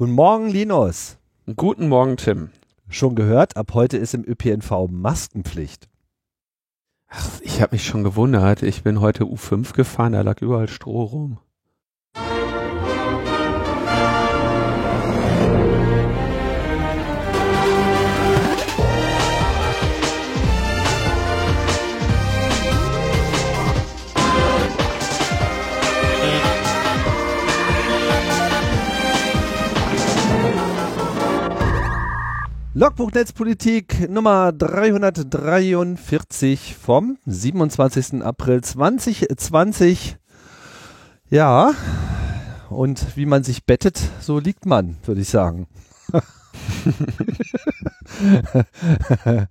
Guten Morgen, Linus. Guten Morgen, Tim. Schon gehört, ab heute ist im ÖPNV Maskenpflicht. Ach, ich habe mich schon gewundert. Ich bin heute U5 gefahren, da lag überall Stroh rum. Logbuch Netzpolitik Nummer 343 vom 27. April 2020. Ja, und wie man sich bettet, so liegt man, würde ich sagen.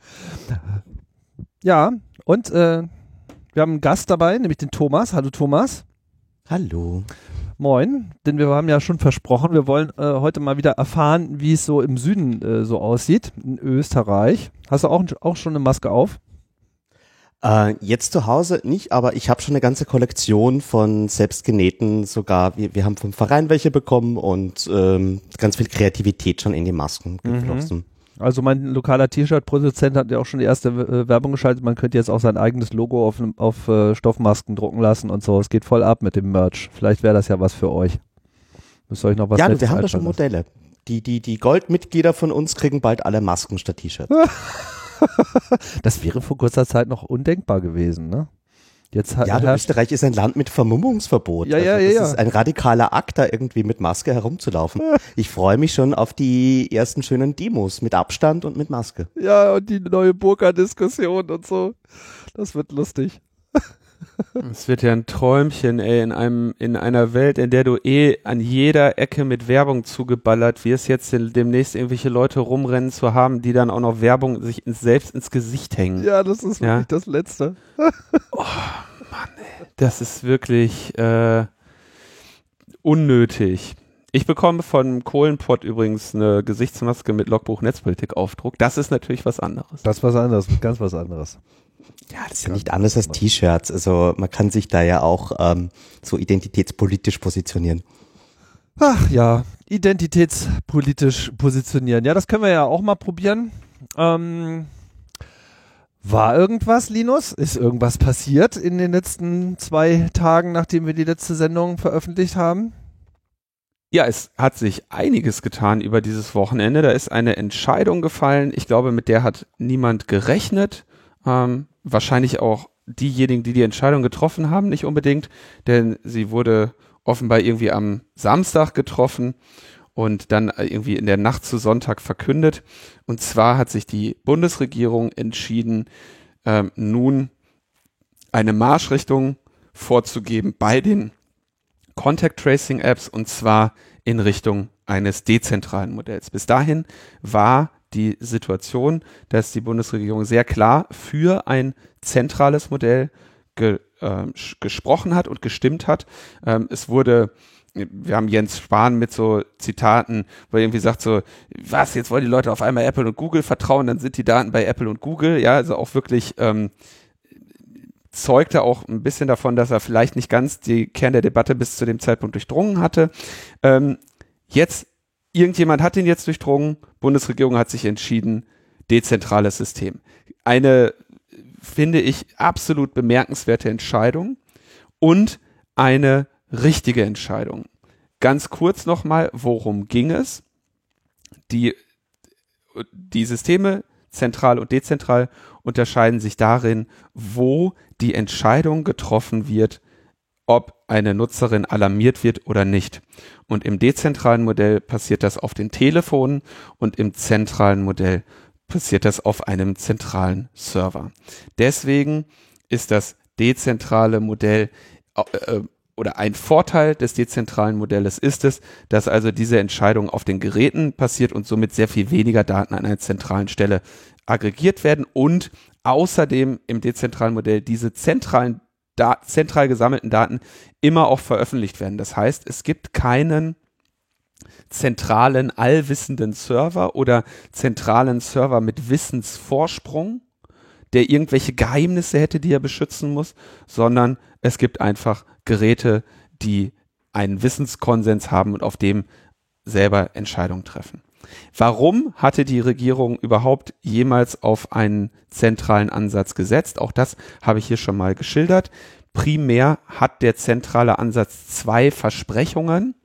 ja, und äh, wir haben einen Gast dabei, nämlich den Thomas. Hallo Thomas. Hallo. Moin, denn wir haben ja schon versprochen, wir wollen äh, heute mal wieder erfahren, wie es so im Süden äh, so aussieht, in Österreich. Hast du auch, auch schon eine Maske auf? Äh, jetzt zu Hause nicht, aber ich habe schon eine ganze Kollektion von selbstgenähten sogar. Wir, wir haben vom Verein welche bekommen und ähm, ganz viel Kreativität schon in die Masken Mhm. Also mein lokaler T-Shirt-Produzent hat ja auch schon die erste äh, Werbung geschaltet. Man könnte jetzt auch sein eigenes Logo auf, auf äh, Stoffmasken drucken lassen und so. Es geht voll ab mit dem Merch. Vielleicht wäre das ja was für euch. Müsst ihr euch noch was Ja, wir haben da schon Modelle. Die, die, die Goldmitglieder von uns kriegen bald alle Masken statt T-Shirts. Das wäre vor kurzer Zeit noch undenkbar gewesen, ne? Jetzt Ja, Österreich ist ein Land mit Vermummungsverbot. Ja, ja, also ja, das ja. ist ein radikaler Akt, da irgendwie mit Maske herumzulaufen. Ich freue mich schon auf die ersten schönen Demos mit Abstand und mit Maske. Ja, und die neue Burka-Diskussion und so. Das wird lustig. Es wird ja ein Träumchen, ey, in einem, in einer Welt, in der du eh an jeder Ecke mit Werbung zugeballert wirst, jetzt demnächst irgendwelche Leute rumrennen zu haben, die dann auch noch Werbung sich ins, selbst ins Gesicht hängen. Ja, das ist Ja. wirklich das Letzte. Das ist wirklich äh, unnötig. Ich bekomme von Kohlenpott übrigens eine Gesichtsmaske mit Logbuch Netzpolitik Aufdruck. Das ist natürlich was anderes. Das ist was anderes, ganz was anderes. Ja, das ist ja nicht anders als T-Shirts. Also man kann sich da ja auch ähm, so identitätspolitisch positionieren. Ach ja, identitätspolitisch positionieren. Ja, das können wir ja auch mal probieren. Ähm, war irgendwas, Linus? Ist irgendwas passiert in den letzten zwei Tagen, nachdem wir die letzte Sendung veröffentlicht haben? Ja, es hat sich einiges getan über dieses Wochenende. Da ist eine Entscheidung gefallen. Ich glaube, mit der hat niemand gerechnet. Ähm, wahrscheinlich auch diejenigen, die die Entscheidung getroffen haben, nicht unbedingt, denn sie wurde offenbar irgendwie am Samstag getroffen und dann irgendwie in der Nacht zu Sonntag verkündet. Und zwar hat sich die Bundesregierung entschieden, ähm, nun eine Marschrichtung vorzugeben bei den Contact Tracing Apps und zwar in Richtung eines dezentralen Modells. Bis dahin war die Situation, dass die Bundesregierung sehr klar für ein zentrales Modell ge, sch- gesprochen hat und gestimmt hat. Ähm, es wurde wir haben Jens Spahn mit so Zitaten, wo er irgendwie sagt so, was, jetzt wollen die Leute auf einmal Apple und Google vertrauen, dann sind die Daten bei Apple und Google, ja, also auch wirklich ähm, zeugte auch ein bisschen davon, dass er vielleicht nicht ganz die Kern der Debatte bis zu dem Zeitpunkt durchdrungen hatte. Ähm, jetzt, irgendjemand hat ihn jetzt durchdrungen, Bundesregierung hat sich entschieden, dezentrales System. Eine, finde ich, absolut bemerkenswerte Entscheidung und eine richtige Entscheidung. Ganz kurz nochmal, worum ging es? Die, die Systeme, zentral und dezentral, unterscheiden sich darin, wo die Entscheidung getroffen wird, ob eine Nutzerin alarmiert wird oder nicht. Und im dezentralen Modell passiert das auf den Telefonen und im zentralen Modell passiert das auf einem zentralen Server. Deswegen ist das dezentrale Modell äh, oder ein Vorteil des dezentralen Modells ist es, dass also diese Entscheidung auf den Geräten passiert und somit sehr viel weniger Daten an einer zentralen Stelle aggregiert werden und außerdem im dezentralen Modell diese zentralen da zentral gesammelten Daten immer auch veröffentlicht werden. Das heißt, es gibt keinen zentralen, allwissenden Server oder zentralen Server mit Wissensvorsprung, der irgendwelche Geheimnisse hätte, die er beschützen muss, sondern es gibt einfach Geräte, die einen Wissenskonsens haben und auf dem selber Entscheidungen treffen. Warum hatte die Regierung überhaupt jemals auf einen zentralen Ansatz gesetzt? Auch das habe ich hier schon mal geschildert. Primär hat der zentrale Ansatz zwei Versprechungen.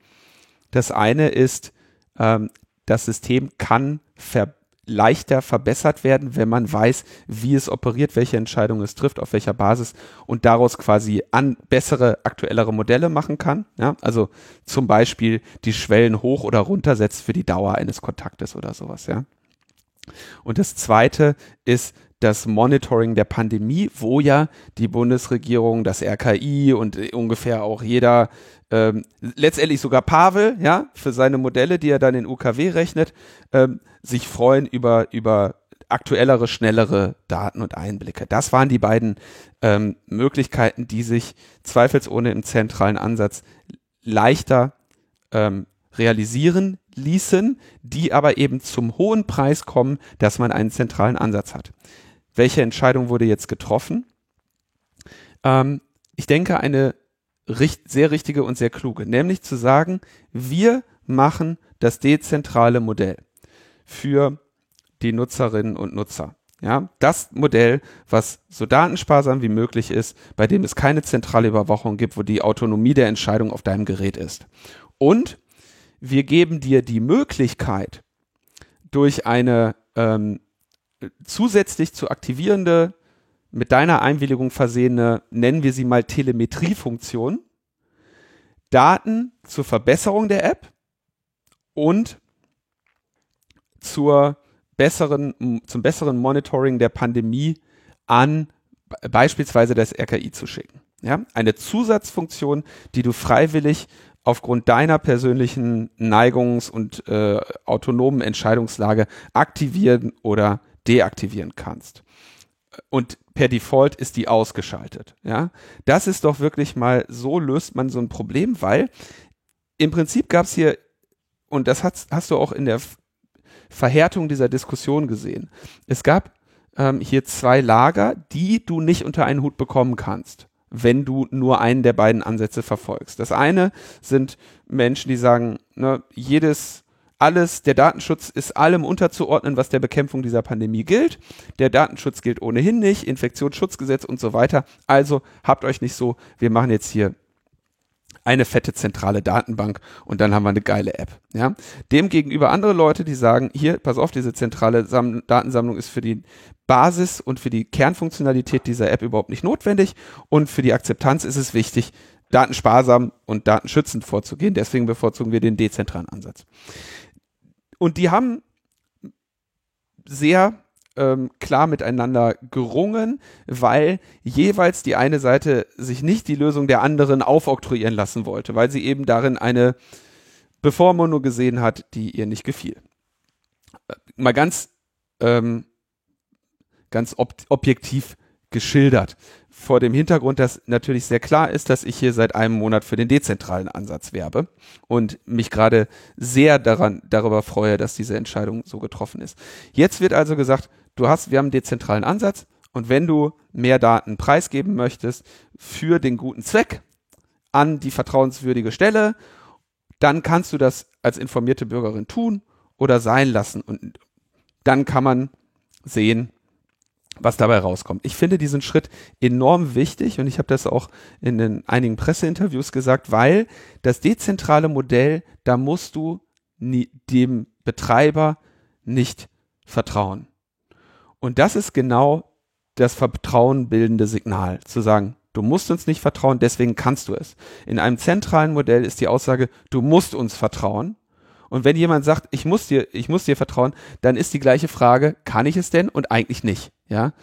Das eine ist, ähm, das System kann ver leichter verbessert werden, wenn man weiß, wie es operiert, welche Entscheidungen es trifft, auf welcher Basis und daraus quasi an bessere, aktuellere Modelle machen kann. Ja? Also zum Beispiel die Schwellen hoch oder runter setzt für die Dauer eines Kontaktes oder sowas. Ja? Und das zweite ist das Monitoring der Pandemie, wo ja die Bundesregierung, das RKI und ungefähr auch jeder, ähm, letztendlich sogar Pavel, ja, für seine Modelle, die er dann in UKW rechnet, ähm, sich freuen über, über aktuellere, schnellere Daten und Einblicke. Das waren die beiden ähm, Möglichkeiten, die sich zweifelsohne im zentralen Ansatz leichter ähm, realisieren ließen, die aber eben zum hohen Preis kommen, dass man einen zentralen Ansatz hat. Welche Entscheidung wurde jetzt getroffen? Ähm, ich denke, eine richt sehr richtige und sehr kluge, nämlich zu sagen, wir machen das dezentrale Modell für die Nutzerinnen und Nutzer. Ja, das Modell, was so datensparsam wie möglich ist, bei dem es keine zentrale Überwachung gibt, wo die Autonomie der Entscheidung auf deinem Gerät ist. Und wir geben dir die Möglichkeit, durch eine ähm, zusätzlich zu aktivierende, mit deiner Einwilligung versehene, nennen wir sie mal Telemetriefunktion, Daten zur Verbesserung der App und zur besseren, zum besseren Monitoring der Pandemie an beispielsweise das RKI zu schicken. Ja, eine Zusatzfunktion, die du freiwillig aufgrund deiner persönlichen Neigungs- und äh, autonomen Entscheidungslage aktivieren oder deaktivieren kannst. Und per Default ist die ausgeschaltet. Ja, das ist doch wirklich mal so löst man so ein Problem, weil im Prinzip gab es hier und das hast, hast du auch in der Verhärtung dieser Diskussion gesehen. Es gab ähm, hier zwei Lager, die du nicht unter einen Hut bekommen kannst, wenn du nur einen der beiden Ansätze verfolgst. Das eine sind Menschen, die sagen, ne, jedes alles, der Datenschutz ist allem unterzuordnen, was der Bekämpfung dieser Pandemie gilt. Der Datenschutz gilt ohnehin nicht, Infektionsschutzgesetz und so weiter. Also habt euch nicht so, wir machen jetzt hier eine fette zentrale Datenbank und dann haben wir eine geile App. Ja? Demgegenüber andere Leute, die sagen, hier, pass auf, diese zentrale Sam Datensammlung ist für die Basis und für die Kernfunktionalität dieser App überhaupt nicht notwendig und für die Akzeptanz ist es wichtig, datensparsam und datenschützend vorzugehen. Deswegen bevorzugen wir den dezentralen Ansatz. Und die haben sehr ähm, klar miteinander gerungen, weil jeweils die eine Seite sich nicht die Lösung der anderen aufoktroyieren lassen wollte, weil sie eben darin eine Bevormundung gesehen hat, die ihr nicht gefiel. Äh, mal ganz, ähm, ganz ob objektiv geschildert vor dem Hintergrund, dass natürlich sehr klar ist, dass ich hier seit einem Monat für den dezentralen Ansatz werbe und mich gerade sehr daran, darüber freue, dass diese Entscheidung so getroffen ist. Jetzt wird also gesagt, du hast, wir haben einen dezentralen Ansatz und wenn du mehr Daten preisgeben möchtest für den guten Zweck an die vertrauenswürdige Stelle, dann kannst du das als informierte Bürgerin tun oder sein lassen und dann kann man sehen, was dabei rauskommt. Ich finde diesen Schritt enorm wichtig und ich habe das auch in den einigen Presseinterviews gesagt, weil das dezentrale Modell, da musst du nie, dem Betreiber nicht vertrauen. Und das ist genau das vertrauenbildende Signal, zu sagen, du musst uns nicht vertrauen, deswegen kannst du es. In einem zentralen Modell ist die Aussage, du musst uns vertrauen und wenn jemand sagt, ich muss dir, ich muss dir vertrauen, dann ist die gleiche Frage, kann ich es denn? Und eigentlich nicht. Ja,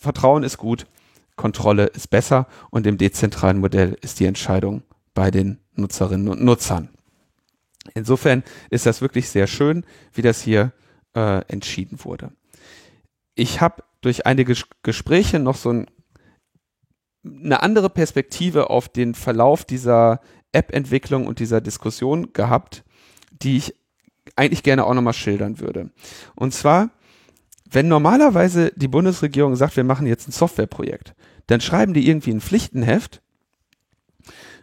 Vertrauen ist gut, Kontrolle ist besser und im dezentralen Modell ist die Entscheidung bei den Nutzerinnen und Nutzern. Insofern ist das wirklich sehr schön, wie das hier äh, entschieden wurde. Ich habe durch einige Gespräche noch so ein, eine andere Perspektive auf den Verlauf dieser App-Entwicklung und dieser Diskussion gehabt, die ich eigentlich gerne auch nochmal schildern würde. Und zwar, wenn normalerweise die Bundesregierung sagt, wir machen jetzt ein Softwareprojekt, dann schreiben die irgendwie ein Pflichtenheft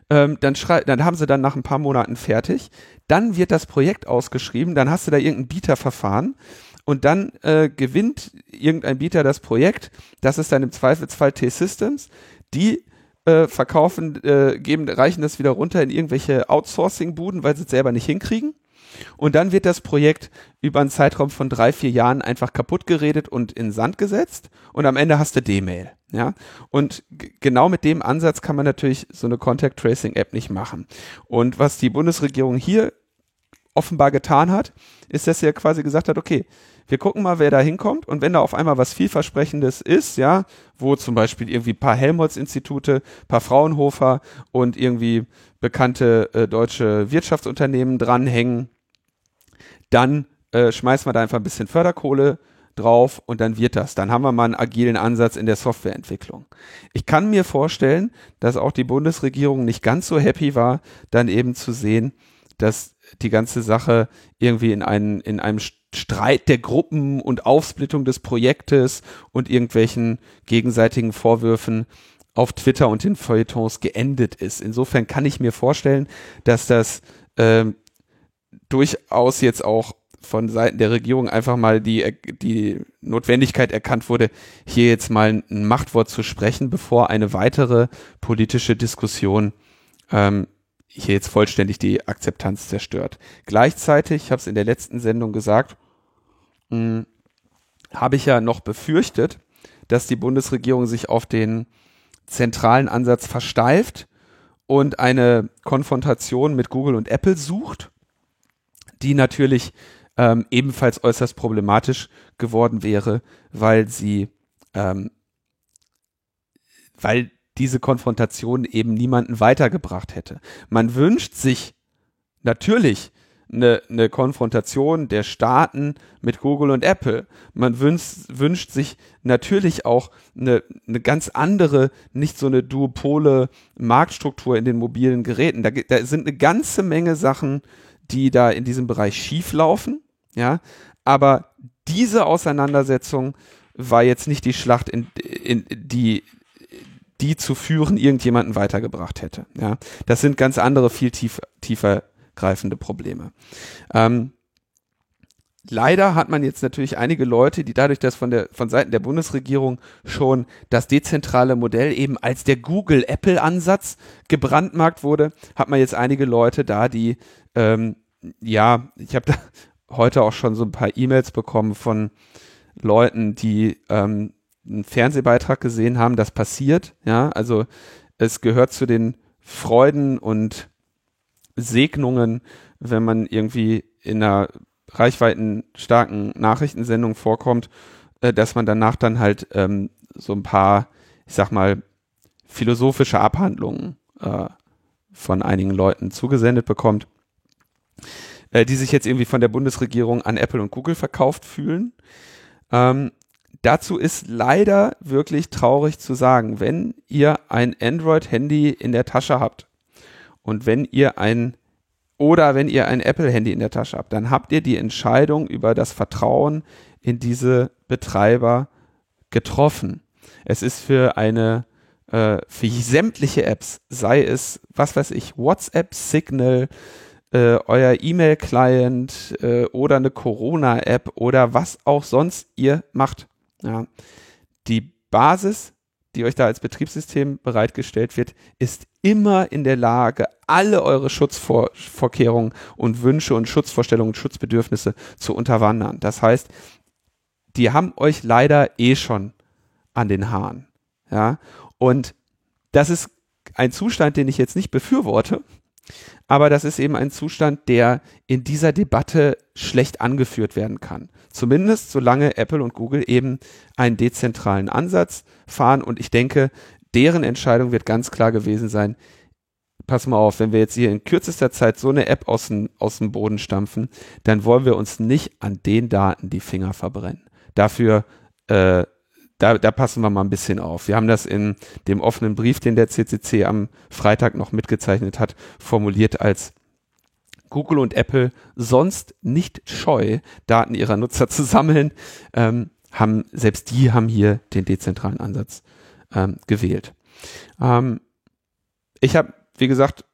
ähm, dann, dann haben sie dann nach ein paar Monaten fertig. Dann wird das Projekt ausgeschrieben, dann hast du da irgendein Bieterverfahren und dann äh, gewinnt irgendein Bieter das Projekt. Das ist dann im Zweifelsfall T-Systems. Die äh, verkaufen, äh, geben, reichen das wieder runter in irgendwelche Outsourcing-Buden, weil sie es selber nicht hinkriegen. Und dann wird das Projekt über einen Zeitraum von drei, vier Jahren einfach kaputt geredet und in Sand gesetzt. Und am Ende hast du D-Mail. Ja, und genau mit dem Ansatz kann man natürlich so eine Contact Tracing App nicht machen. Und was die Bundesregierung hier offenbar getan hat, ist, dass sie ja quasi gesagt hat, okay, wir gucken mal, wer da hinkommt und wenn da auf einmal was vielversprechendes ist, ja, wo zum Beispiel irgendwie paar Helmholtz-Institute, paar Fraunhofer und irgendwie bekannte äh, deutsche Wirtschaftsunternehmen dranhängen, dann äh, schmeißen wir da einfach ein bisschen Förderkohle drauf und dann wird das. Dann haben wir mal einen agilen Ansatz in der Softwareentwicklung. Ich kann mir vorstellen, dass auch die Bundesregierung nicht ganz so happy war, dann eben zu sehen, dass die ganze Sache irgendwie in, einen, in einem Streit der Gruppen und Aufsplittung des Projektes und irgendwelchen gegenseitigen Vorwürfen auf Twitter und den Feuilletons geendet ist. Insofern kann ich mir vorstellen, dass das äh, durchaus jetzt auch von Seiten der Regierung einfach mal die, die Notwendigkeit erkannt wurde, hier jetzt mal ein Machtwort zu sprechen, bevor eine weitere politische Diskussion ähm, hier jetzt vollständig die Akzeptanz zerstört. Gleichzeitig, ich habe es in der letzten Sendung gesagt, habe ich ja noch befürchtet, dass die Bundesregierung sich auf den zentralen Ansatz versteift und eine Konfrontation mit Google und Apple sucht, die natürlich ähm, ebenfalls äußerst problematisch geworden wäre, weil sie, ähm, weil diese Konfrontation eben niemanden weitergebracht hätte. Man wünscht sich natürlich eine, eine Konfrontation der Staaten mit Google und Apple. Man wünscht, wünscht sich natürlich auch eine, eine ganz andere, nicht so eine duopole Marktstruktur in den mobilen Geräten. Da, da sind eine ganze Menge Sachen, die da in diesem Bereich schieflaufen, ja, aber diese Auseinandersetzung war jetzt nicht die Schlacht, in, in die die zu führen irgendjemanden weitergebracht hätte. Ja, das sind ganz andere, viel tief, tiefer greifende Probleme. Ähm, leider hat man jetzt natürlich einige Leute, die dadurch, dass von der von Seiten der Bundesregierung schon das dezentrale Modell eben als der Google-Apple-Ansatz gebrandmarkt wurde, hat man jetzt einige Leute da, die ähm, ja, ich habe da heute auch schon so ein paar E-Mails bekommen von Leuten, die ähm, einen Fernsehbeitrag gesehen haben, das passiert. Ja, also es gehört zu den Freuden und Segnungen, wenn man irgendwie in einer reichweitenstarken Nachrichtensendung vorkommt, äh, dass man danach dann halt ähm, so ein paar, ich sag mal, philosophische Abhandlungen äh, von einigen Leuten zugesendet bekommt, äh, die sich jetzt irgendwie von der Bundesregierung an Apple und Google verkauft fühlen. Ähm, dazu ist leider wirklich traurig zu sagen, wenn ihr ein Android-Handy in der Tasche habt und wenn ihr ein oder wenn ihr ein Apple-Handy in der Tasche habt, dann habt ihr die Entscheidung über das Vertrauen in diese Betreiber getroffen. Es ist für eine äh, für sämtliche Apps, sei es was weiß ich, WhatsApp, Signal, äh, euer E-Mail-Client äh, oder eine Corona-App oder was auch sonst ihr macht. Ja. Die Basis, die euch da als Betriebssystem bereitgestellt wird, ist immer in der Lage, alle eure Schutzvorkehrungen und Wünsche und Schutzvorstellungen und Schutzbedürfnisse zu unterwandern. Das heißt, die haben euch leider eh schon an den Haaren. Ja, und das ist ein Zustand, den ich jetzt nicht befürworte, aber das ist eben ein Zustand, der in dieser Debatte schlecht angeführt werden kann. Zumindest solange Apple und Google eben einen dezentralen Ansatz fahren. Und ich denke, deren Entscheidung wird ganz klar gewesen sein, pass mal auf, wenn wir jetzt hier in kürzester Zeit so eine App aus dem, aus dem Boden stampfen, dann wollen wir uns nicht an den Daten die Finger verbrennen. Dafür äh, da, da passen wir mal ein bisschen auf. Wir haben das in dem offenen Brief, den der CCC am Freitag noch mitgezeichnet hat, formuliert als Google und Apple sonst nicht scheu, Daten ihrer Nutzer zu sammeln, ähm, haben selbst die haben hier den dezentralen Ansatz ähm, gewählt. Ähm, ich habe wie gesagt,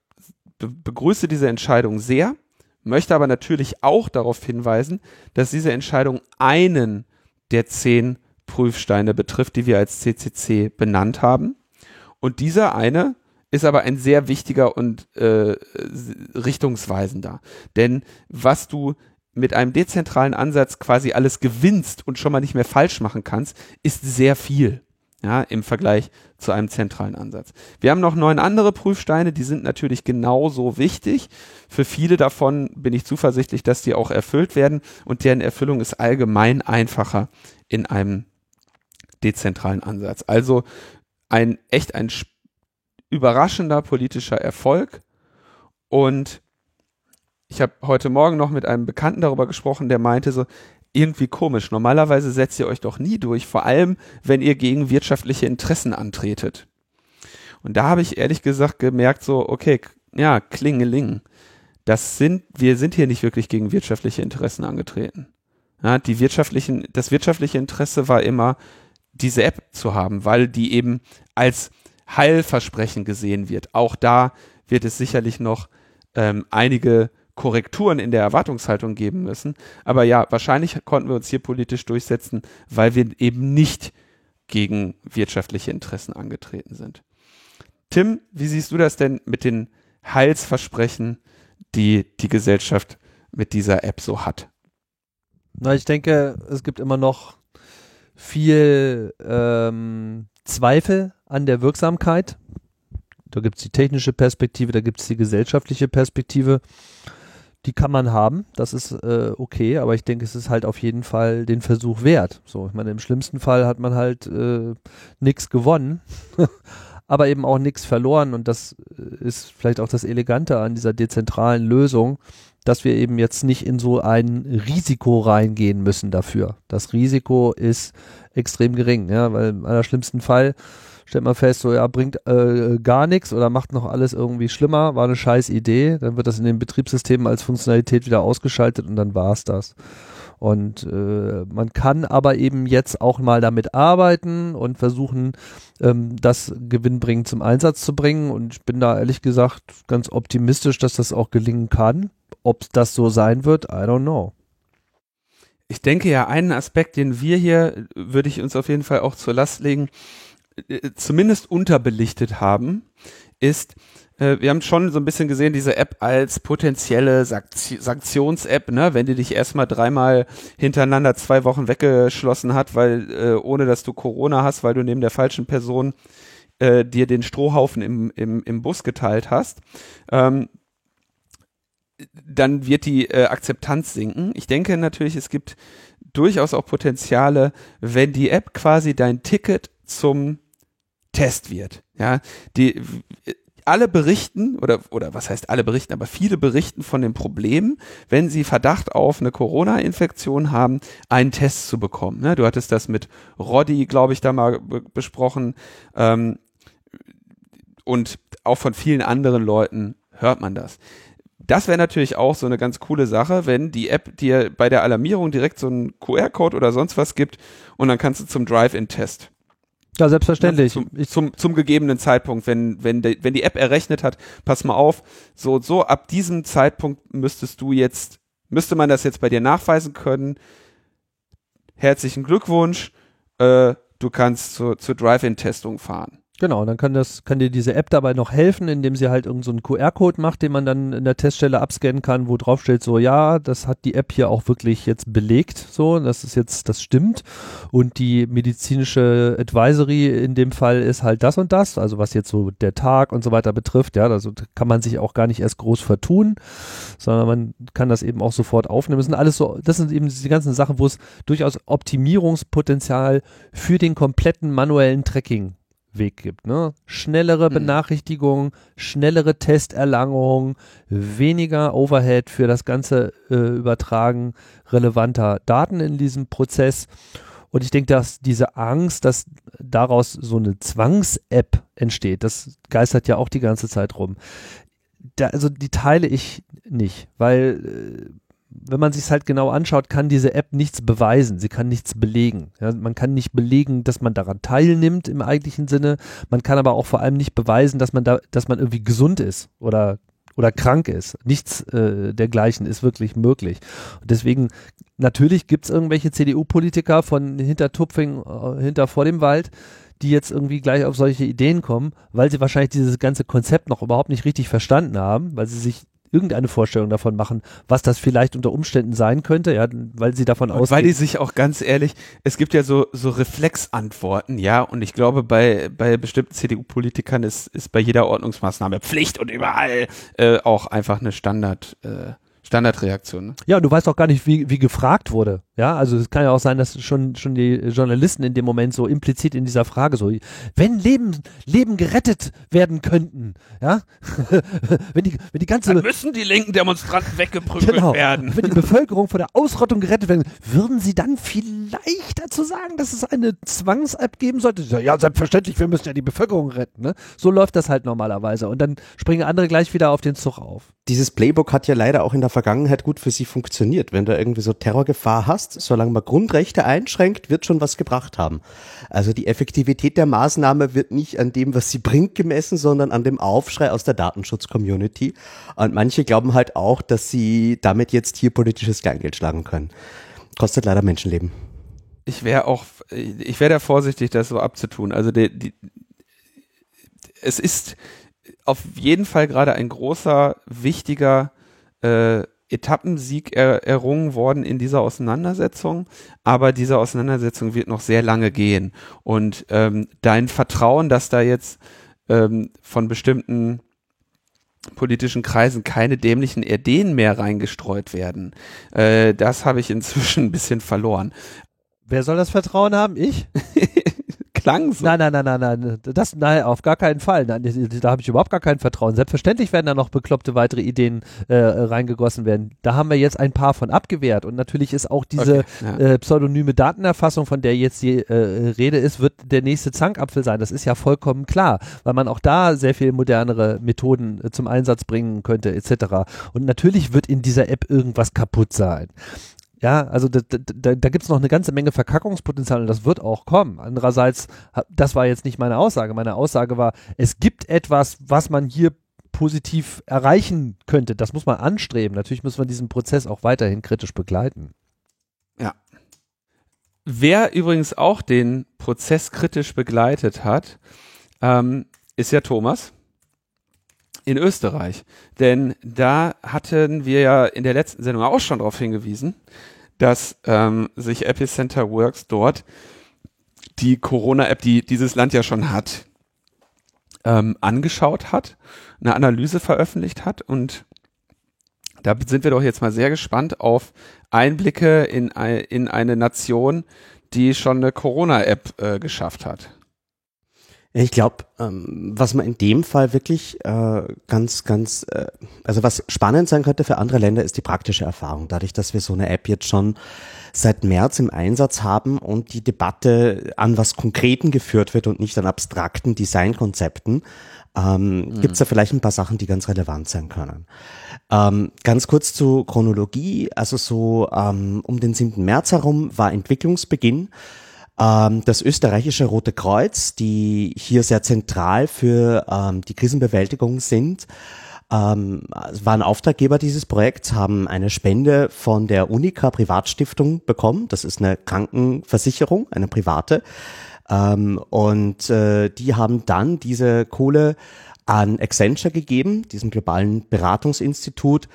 be begrüße diese Entscheidung sehr, möchte aber natürlich auch darauf hinweisen, dass diese Entscheidung einen der zehn Prüfsteine betrifft, die wir als CCC benannt haben. Und dieser eine ist aber ein sehr wichtiger und äh, richtungsweisender. Denn was du mit einem dezentralen Ansatz quasi alles gewinnst und schon mal nicht mehr falsch machen kannst, ist sehr viel. Ja, im Vergleich zu einem zentralen Ansatz. Wir haben noch neun andere Prüfsteine, die sind natürlich genauso wichtig. Für viele davon bin ich zuversichtlich, dass die auch erfüllt werden und deren Erfüllung ist allgemein einfacher in einem dezentralen Ansatz. Also ein echt ein überraschender politischer Erfolg und ich habe heute Morgen noch mit einem Bekannten darüber gesprochen, der meinte so, irgendwie komisch. Normalerweise setzt ihr euch doch nie durch, vor allem wenn ihr gegen wirtschaftliche Interessen antretet. Und da habe ich ehrlich gesagt gemerkt, so, okay, ja, Klingeling. Das sind, wir sind hier nicht wirklich gegen wirtschaftliche Interessen angetreten. Ja, die wirtschaftlichen, das wirtschaftliche Interesse war immer, diese App zu haben, weil die eben als Heilversprechen gesehen wird. Auch da wird es sicherlich noch ähm, einige Korrekturen in der Erwartungshaltung geben müssen. Aber ja, wahrscheinlich konnten wir uns hier politisch durchsetzen, weil wir eben nicht gegen wirtschaftliche Interessen angetreten sind. Tim, wie siehst du das denn mit den Heilsversprechen, die die Gesellschaft mit dieser App so hat? Na, ich denke, es gibt immer noch viel ähm, Zweifel an der Wirksamkeit. Da gibt es die technische Perspektive, da gibt es die gesellschaftliche Perspektive die kann man haben, das ist äh, okay, aber ich denke, es ist halt auf jeden Fall den Versuch wert. So, ich meine, im schlimmsten Fall hat man halt äh, nichts gewonnen, aber eben auch nichts verloren und das äh, ist vielleicht auch das Elegante an dieser dezentralen Lösung, dass wir eben jetzt nicht in so ein Risiko reingehen müssen dafür. Das Risiko ist extrem gering, ja, weil im allerschlimmsten Fall stellt man fest, so ja, bringt äh, gar nichts oder macht noch alles irgendwie schlimmer, war eine scheiß Idee, dann wird das in den Betriebssystemen als Funktionalität wieder ausgeschaltet und dann war es das. Und äh, man kann aber eben jetzt auch mal damit arbeiten und versuchen, ähm, das gewinnbringend zum Einsatz zu bringen. Und ich bin da ehrlich gesagt ganz optimistisch, dass das auch gelingen kann. Ob das so sein wird, I don't know. Ich denke ja, einen Aspekt, den wir hier, würde ich uns auf jeden Fall auch zur Last legen, äh, zumindest unterbelichtet haben, ist, äh, wir haben schon so ein bisschen gesehen, diese App als potenzielle Sanktions-App, ne, wenn die dich erstmal dreimal hintereinander zwei Wochen weggeschlossen hat, weil äh, ohne dass du Corona hast, weil du neben der falschen Person äh, dir den Strohhaufen im, im, im Bus geteilt hast. Ähm, dann wird die äh, Akzeptanz sinken. Ich denke natürlich, es gibt durchaus auch Potenziale, wenn die App quasi dein Ticket zum Test wird. Ja, die alle berichten oder oder was heißt alle berichten, aber viele berichten von dem Problem, wenn sie Verdacht auf eine Corona-Infektion haben, einen Test zu bekommen. Ne? Du hattest das mit Roddy, glaube ich, da mal besprochen ähm, und auch von vielen anderen Leuten hört man das. Das wäre natürlich auch so eine ganz coole Sache, wenn die App dir bei der Alarmierung direkt so einen QR-Code oder sonst was gibt und dann kannst du zum Drive-In-Test ja, selbstverständlich. Zum, zum, zum gegebenen Zeitpunkt, wenn, wenn, de, wenn die App errechnet hat, pass mal auf, so und so, ab diesem Zeitpunkt müsstest du jetzt, müsste man das jetzt bei dir nachweisen können. Herzlichen Glückwunsch, äh, du kannst zur, zur Drive-In-Testung fahren. Genau, dann kann das, kann dir diese App dabei noch helfen, indem sie halt irgendeinen so QR-Code macht, den man dann in der Teststelle abscannen kann, wo drauf steht so, ja, das hat die App hier auch wirklich jetzt belegt, so, das ist jetzt, das stimmt. Und die medizinische Advisory in dem Fall ist halt das und das, also was jetzt so der Tag und so weiter betrifft, ja, also kann man sich auch gar nicht erst groß vertun, sondern man kann das eben auch sofort aufnehmen. Das sind alles so, das sind eben die ganzen Sachen, wo es durchaus Optimierungspotenzial für den kompletten manuellen Tracking Weg gibt. Ne? Schnellere mhm. Benachrichtigungen, schnellere Testerlangung, weniger Overhead für das ganze äh, Übertragen relevanter Daten in diesem Prozess. Und ich denke, dass diese Angst, dass daraus so eine Zwangs-App entsteht, das geistert ja auch die ganze Zeit rum. Da, also die teile ich nicht, weil äh, wenn man sich halt genau anschaut, kann diese App nichts beweisen, sie kann nichts belegen. Ja, man kann nicht belegen, dass man daran teilnimmt im eigentlichen Sinne. Man kann aber auch vor allem nicht beweisen, dass man da, dass man irgendwie gesund ist oder oder krank ist. Nichts äh, dergleichen ist wirklich möglich. Und deswegen, natürlich gibt es irgendwelche CDU-Politiker von hinter Tupfing, äh, hinter vor dem Wald, die jetzt irgendwie gleich auf solche Ideen kommen, weil sie wahrscheinlich dieses ganze Konzept noch überhaupt nicht richtig verstanden haben, weil sie sich irgendeine Vorstellung davon machen, was das vielleicht unter Umständen sein könnte, ja, weil sie davon ausgehen. Weil die sich auch ganz ehrlich, es gibt ja so, so Reflexantworten, ja, und ich glaube, bei, bei bestimmten CDU-Politikern ist, ist bei jeder Ordnungsmaßnahme Pflicht und überall äh, auch einfach eine Standard, äh, Standardreaktion. Ne? Ja, und du weißt auch gar nicht, wie, wie gefragt wurde. Ja, also es kann ja auch sein, dass schon, schon die Journalisten in dem Moment so implizit in dieser Frage so, wenn Leben, Leben gerettet werden könnten, ja, wenn die, wenn die ganze. Dann müssen die linken Demonstranten weggeprügelt genau, werden. Wenn die Bevölkerung vor der Ausrottung gerettet werden, würden sie dann vielleicht dazu sagen, dass es eine Zwangs-App geben sollte? Ja, selbstverständlich, wir müssen ja die Bevölkerung retten, ne? So läuft das halt normalerweise. Und dann springen andere gleich wieder auf den Zug auf. Dieses Playbook hat ja leider auch in der Vergangenheit gut für sie funktioniert. Wenn du irgendwie so Terrorgefahr hast, passt, solange man Grundrechte einschränkt, wird schon was gebracht haben. Also die Effektivität der Maßnahme wird nicht an dem, was sie bringt, gemessen, sondern an dem Aufschrei aus der Datenschutz-Community. Und manche glauben halt auch, dass sie damit jetzt hier politisches Kleingeld schlagen können. Kostet leider Menschenleben. Ich wäre auch, ich wäre da vorsichtig, das so abzutun. Also die, die, es ist auf jeden Fall gerade ein großer, wichtiger äh, Etappensieg er, errungen worden in dieser Auseinandersetzung, aber diese Auseinandersetzung wird noch sehr lange gehen. Und ähm, dein Vertrauen, dass da jetzt ähm, von bestimmten politischen Kreisen keine dämlichen Ideen mehr reingestreut werden, äh, das habe ich inzwischen ein bisschen verloren. Wer soll das Vertrauen haben? Ich? klang so. Nein, nein, nein, nein, nein. Das, nein, auf gar keinen Fall. Nein, da habe ich überhaupt gar kein Vertrauen. Selbstverständlich werden da noch bekloppte weitere Ideen äh, reingegossen werden. Da haben wir jetzt ein paar von abgewehrt. Und natürlich ist auch diese okay, ja. äh, pseudonyme Datenerfassung, von der jetzt die äh, Rede ist, wird der nächste Zankapfel sein. Das ist ja vollkommen klar, weil man auch da sehr viel modernere Methoden äh, zum Einsatz bringen könnte, etc. Und natürlich wird in dieser App irgendwas kaputt sein. Ja, also da, da, da gibt es noch eine ganze Menge Verkackungspotenzial und das wird auch kommen. Andererseits, das war jetzt nicht meine Aussage. Meine Aussage war, es gibt etwas, was man hier positiv erreichen könnte. Das muss man anstreben. Natürlich muss man diesen Prozess auch weiterhin kritisch begleiten. Ja. Wer übrigens auch den Prozess kritisch begleitet hat, ähm, ist ja Thomas in Österreich. Denn da hatten wir ja in der letzten Sendung auch schon darauf hingewiesen, dass ähm, sich Epicenter Works dort die Corona-App, die dieses Land ja schon hat, ähm, angeschaut hat, eine Analyse veröffentlicht hat und da sind wir doch jetzt mal sehr gespannt auf Einblicke in, in eine Nation, die schon eine Corona-App äh, geschafft hat. Ich glaube, ähm, was man in dem Fall wirklich äh, ganz, ganz, äh, also was spannend sein könnte für andere Länder, ist die praktische Erfahrung. Dadurch, dass wir so eine App jetzt schon seit März im Einsatz haben und die Debatte an was Konkreten geführt wird und nicht an abstrakten Designkonzepten, ähm, mhm. gibt es da vielleicht ein paar Sachen, die ganz relevant sein können. Ähm, ganz kurz zur Chronologie, also so ähm, um den 7. März herum war Entwicklungsbeginn. Ähm, das österreichische Rote Kreuz, die hier sehr zentral für ähm, die Krisenbewältigung sind, ähm, waren Auftraggeber dieses Projekts, haben eine Spende von der Unica Privatstiftung bekommen. Das ist eine Krankenversicherung, eine private. Und äh, die haben dann diese Kohle an Accenture gegeben, diesem globalen Beratungsinstitut,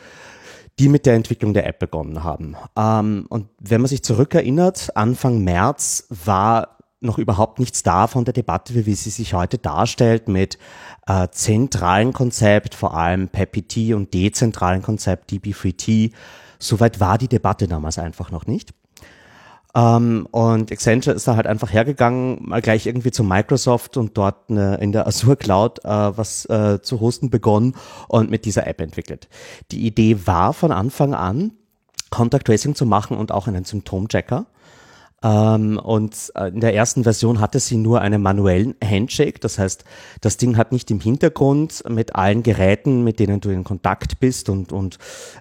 die mit der Entwicklung der App begonnen haben. Ähm, und wenn man sich zurückerinnert, Anfang März war noch überhaupt nichts da von der Debatte, wie sie sich heute darstellt, mit äh, zentralen Konzept, vor allem PEPIT und dezentralen Konzept DB3T. Soweit war die Debatte damals einfach noch nicht. Ähm, und Accenture ist da halt einfach hergegangen, mal gleich irgendwie zu Microsoft und dort eine, in der Azure Cloud äh, was äh, zu hosten begonnen und mit dieser App entwickelt. Die Idee war von Anfang an, Contact Tracing zu machen und auch einen Symptomchecker. Ähm, und äh, in der ersten Version hatte sie nur einen manuellen Handshake. Das heißt, das Ding hat nicht im Hintergrund mit allen Geräten, mit denen du in Kontakt bist und, und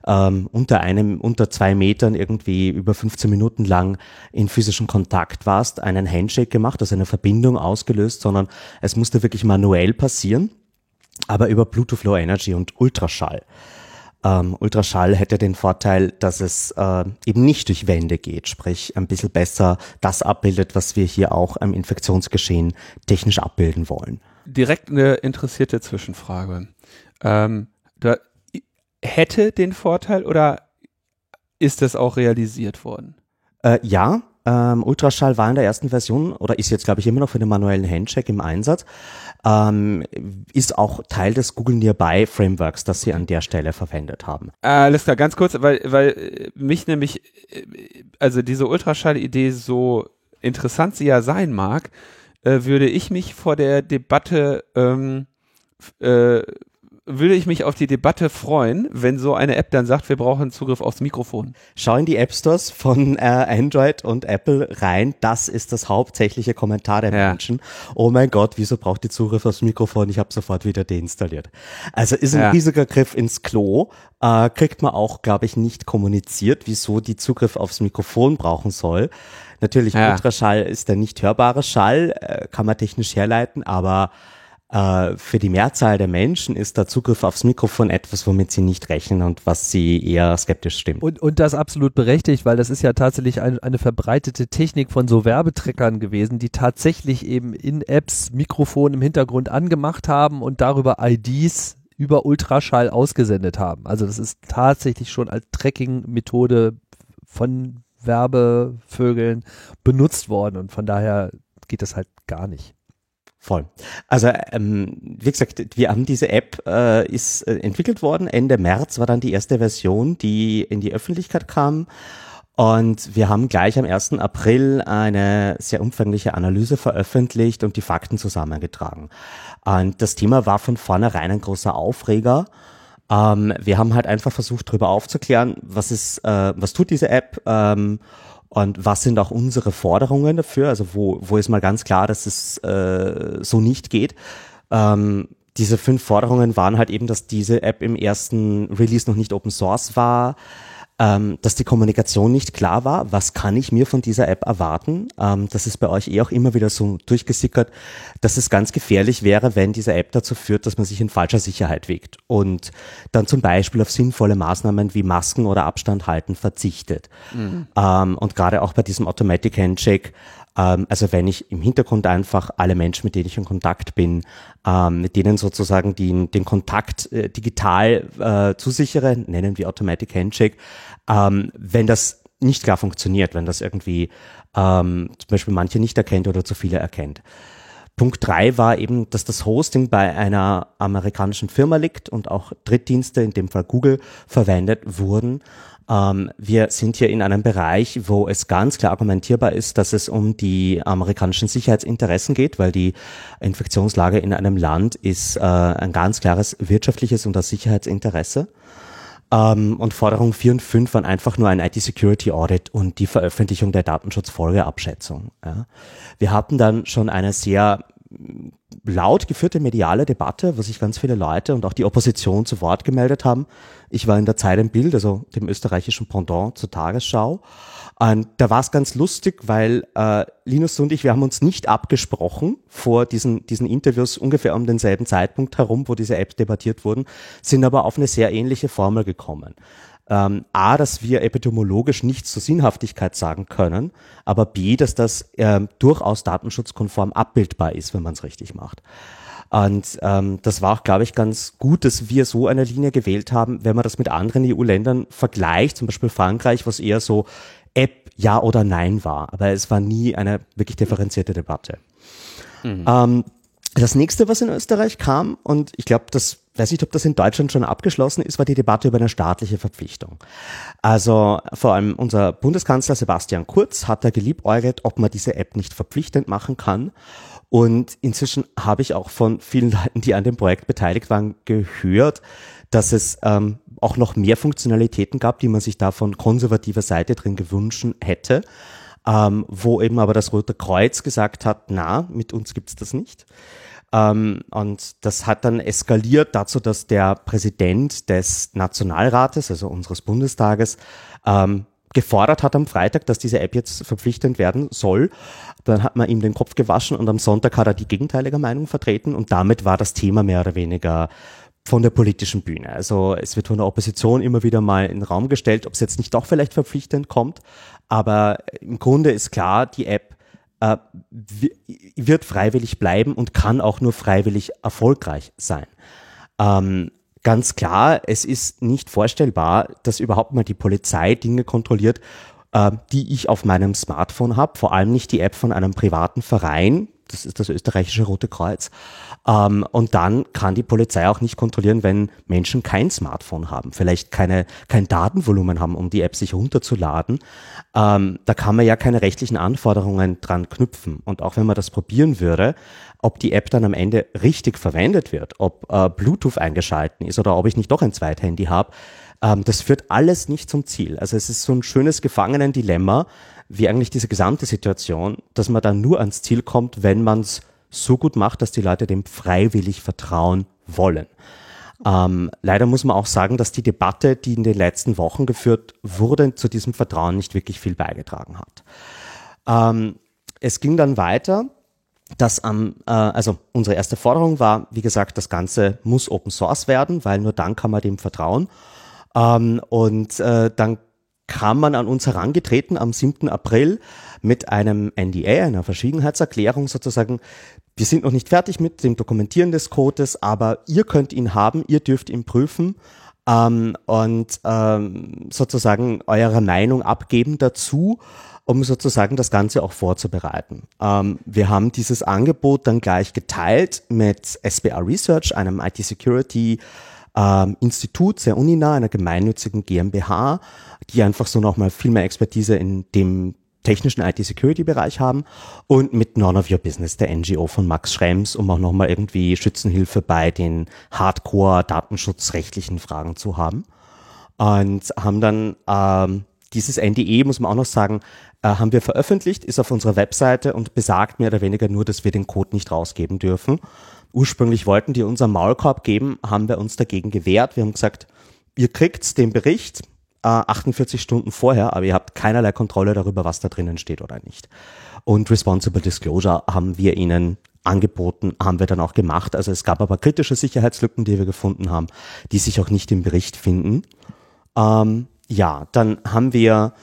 ähm, unter einem, unter zwei Metern irgendwie über 15 Minuten lang in physischem Kontakt warst, einen Handshake gemacht, also eine Verbindung ausgelöst, sondern es musste wirklich manuell passieren, aber über Bluetooth Low Energy und Ultraschall. Ähm, Ultraschall hätte den Vorteil, dass es äh, eben nicht durch Wände geht, sprich ein bisschen besser das abbildet, was wir hier auch am Infektionsgeschehen technisch abbilden wollen. Direkt eine interessierte Zwischenfrage. Ähm, da, hätte den Vorteil oder ist das auch realisiert worden? Äh, ja, ähm, Ultraschall war in der ersten Version oder ist jetzt, glaube ich, immer noch für den manuellen Handcheck im Einsatz. Ähm, ist auch Teil des Google Nearby Frameworks, das sie an der Stelle verwendet haben. Äh, alles klar, ganz kurz, weil, weil äh, mich nämlich, äh, also diese Ultraschall-Idee so interessant sie ja sein mag, äh, würde ich mich vor der Debatte ähm, äh, würde ich mich auf die Debatte freuen, wenn so eine App dann sagt, wir brauchen Zugriff aufs Mikrofon. Schau in die App Stores von äh, Android und Apple rein. Das ist das hauptsächliche Kommentar der ja. Menschen. Oh mein Gott, wieso braucht die Zugriff aufs Mikrofon? Ich habe sofort wieder deinstalliert. Also ist ein ja. riesiger Griff ins Klo. Äh, kriegt man auch, glaube ich, nicht kommuniziert, wieso die Zugriff aufs Mikrofon brauchen soll. Natürlich, ja. Ultraschall ist der nicht hörbare Schall, äh, kann man technisch herleiten, aber äh, für die Mehrzahl der Menschen ist der Zugriff aufs Mikrofon etwas, womit sie nicht rechnen und was sie eher skeptisch stimmt. Und, und das absolut berechtigt, weil das ist ja tatsächlich ein, eine verbreitete Technik von so Werbetreckern gewesen, die tatsächlich eben in Apps Mikrofon im Hintergrund angemacht haben und darüber IDs über Ultraschall ausgesendet haben. Also das ist tatsächlich schon als Tracking-Methode von Werbevögeln benutzt worden und von daher geht das halt gar nicht. Voll. Also ähm, wie gesagt, wir haben diese App äh, ist äh, entwickelt worden. Ende März war dann die erste Version, die in die Öffentlichkeit kam. Und wir haben gleich am 1. April eine sehr umfängliche Analyse veröffentlicht und die Fakten zusammengetragen. Und das Thema war von vornherein ein großer Aufreger. Ähm, wir haben halt einfach versucht, darüber aufzuklären, was ist, äh, was tut diese App ähm, und was sind auch unsere Forderungen dafür? Also wo, wo ist mal ganz klar, dass es äh, so nicht geht. Ähm, diese fünf Forderungen waren halt eben, dass diese App im ersten Release noch nicht Open Source war, ähm, dass die Kommunikation nicht klar war. Was kann ich mir von dieser App erwarten? Ähm, das ist bei euch eh auch immer wieder so durchgesickert, dass es ganz gefährlich wäre, wenn diese App dazu führt, dass man sich in falscher Sicherheit wiegt und dann zum Beispiel auf sinnvolle Maßnahmen wie Masken oder Abstand halten verzichtet. Mhm. Ähm, und gerade auch bei diesem Automatic Handshake also wenn ich im Hintergrund einfach alle Menschen, mit denen ich in Kontakt bin, ähm, mit denen sozusagen den, den Kontakt äh, digital äh, zusichere, nennen wir Automatic Handshake, ähm, wenn das nicht klar funktioniert, wenn das irgendwie ähm, zum Beispiel manche nicht erkennt oder zu viele erkennt. Punkt drei war eben, dass das Hosting bei einer amerikanischen Firma liegt und auch Drittdienste, in dem Fall Google, verwendet wurden. Ähm, wir sind hier in einem Bereich, wo es ganz klar argumentierbar ist, dass es um die amerikanischen Sicherheitsinteressen geht, weil die Infektionslage in einem Land ist äh, ein ganz klares wirtschaftliches und das Sicherheitsinteresse. Ähm, und Forderung 4 und 5 waren einfach nur ein IT-Security-Audit und die Veröffentlichung der Datenschutzfolgeabschätzung. Ja. Wir hatten dann schon eine sehr laut geführte mediale Debatte, wo sich ganz viele Leute und auch die Opposition zu Wort gemeldet haben. Ich war in der Zeit im Bild, also dem österreichischen Pendant zur Tagesschau. Und da war es ganz lustig, weil äh, Linus und ich, wir haben uns nicht abgesprochen vor diesen, diesen Interviews ungefähr um denselben Zeitpunkt herum, wo diese Apps debattiert wurden, sind aber auf eine sehr ähnliche Formel gekommen ähm, A, dass wir epidemiologisch nichts zur Sinnhaftigkeit sagen können, aber B, dass das ähm, durchaus datenschutzkonform abbildbar ist, wenn man es richtig macht. Und ähm, das war auch, glaube ich, ganz gut, dass wir so eine Linie gewählt haben, wenn man das mit anderen EU-Ländern vergleicht, zum Beispiel Frankreich, was eher so App ja oder nein war. Aber es war nie eine wirklich differenzierte Debatte. Mhm. Ähm, das nächste, was in Österreich kam, und ich glaube, das weiß nicht, ob das in Deutschland schon abgeschlossen ist, war die Debatte über eine staatliche Verpflichtung. Also vor allem unser Bundeskanzler Sebastian Kurz hat da geliebäugelt, ob man diese App nicht verpflichtend machen kann. Und inzwischen habe ich auch von vielen Leuten, die an dem Projekt beteiligt waren, gehört, dass es ähm, auch noch mehr Funktionalitäten gab, die man sich da von konservativer Seite drin gewünscht hätte. ähm, wo eben aber das Rote Kreuz gesagt hat, na, mit uns gibt's das nicht. Ähm, und das hat dann eskaliert dazu, dass der Präsident des Nationalrates, also unseres Bundestages, ähm, gefordert hat am Freitag, dass diese App jetzt verpflichtend werden soll. Dann hat man ihm den Kopf gewaschen und am Sonntag hat er die gegenteilige Meinung vertreten und damit war das Thema mehr oder weniger von der politischen Bühne. Also es wird von der Opposition immer wieder mal in den Raum gestellt, ob es jetzt nicht doch vielleicht verpflichtend kommt. Aber im Grunde ist klar, die App äh, wird freiwillig bleiben und kann auch nur freiwillig erfolgreich sein. Ähm, ganz klar, es ist nicht vorstellbar, dass überhaupt mal die Polizei Dinge kontrolliert, äh, die ich auf meinem Smartphone habe, vor allem nicht die App von einem privaten Verein, das ist das österreichische Rote Kreuz. Ähm, und dann kann die Polizei auch nicht kontrollieren, wenn Menschen kein Smartphone haben, vielleicht keine, kein Datenvolumen haben, um die App sich runterzuladen. Ähm, da kann man ja keine rechtlichen Anforderungen dran knüpfen. Und auch wenn man das probieren würde, ob die App dann am Ende richtig verwendet wird, ob äh, Bluetooth eingeschalten ist oder ob ich nicht doch ein Zweithandy habe, ähm, das führt alles nicht zum Ziel. Also es ist so ein schönes Gefangenen-Dilemma, wie eigentlich diese gesamte Situation, dass man dann nur ans Ziel kommt, wenn man es so gut macht, dass die Leute dem freiwillig vertrauen wollen. Ähm, leider muss man auch sagen, dass die Debatte, die in den letzten Wochen geführt wurde, zu diesem Vertrauen nicht wirklich viel beigetragen hat. Ähm, es ging dann weiter, dass am, äh, also unsere erste Forderung war, wie gesagt, das Ganze muss Open Source werden, weil nur dann kann man dem vertrauen. Ähm, und äh, dann kam man an uns herangetreten am 7. April mit einem NDA, einer Verschwiegenheitserklärung sozusagen. Wir sind noch nicht fertig mit dem Dokumentieren des Codes, aber ihr könnt ihn haben, ihr dürft ihn prüfen ähm, und ähm, sozusagen eure Meinung abgeben dazu, um sozusagen das Ganze auch vorzubereiten. Ähm, wir haben dieses Angebot dann gleich geteilt mit SBA Research, einem IT-Security ähm, Institut, sehr uninah, einer gemeinnützigen GmbH, die einfach so nochmal viel mehr Expertise in dem technischen IT-Security-Bereich haben und mit None of Your Business, der NGO von Max Schrems, um auch nochmal irgendwie Schützenhilfe bei den Hardcore-datenschutzrechtlichen Fragen zu haben. Und haben dann ähm, dieses NDE, muss man auch noch sagen, äh, haben wir veröffentlicht, ist auf unserer Webseite und besagt mehr oder weniger nur, dass wir den Code nicht rausgeben dürfen. Ursprünglich wollten die unseren Maulkorb geben, haben wir uns dagegen gewehrt. Wir haben gesagt, ihr kriegt den Bericht äh, 48 Stunden vorher, aber ihr habt keinerlei Kontrolle darüber, was da drinnen steht oder nicht. Und Responsible Disclosure haben wir ihnen angeboten, haben wir dann auch gemacht. Also es gab aber kritische Sicherheitslücken, die wir gefunden haben, die sich auch nicht im Bericht finden. Ähm, ja, dann haben wir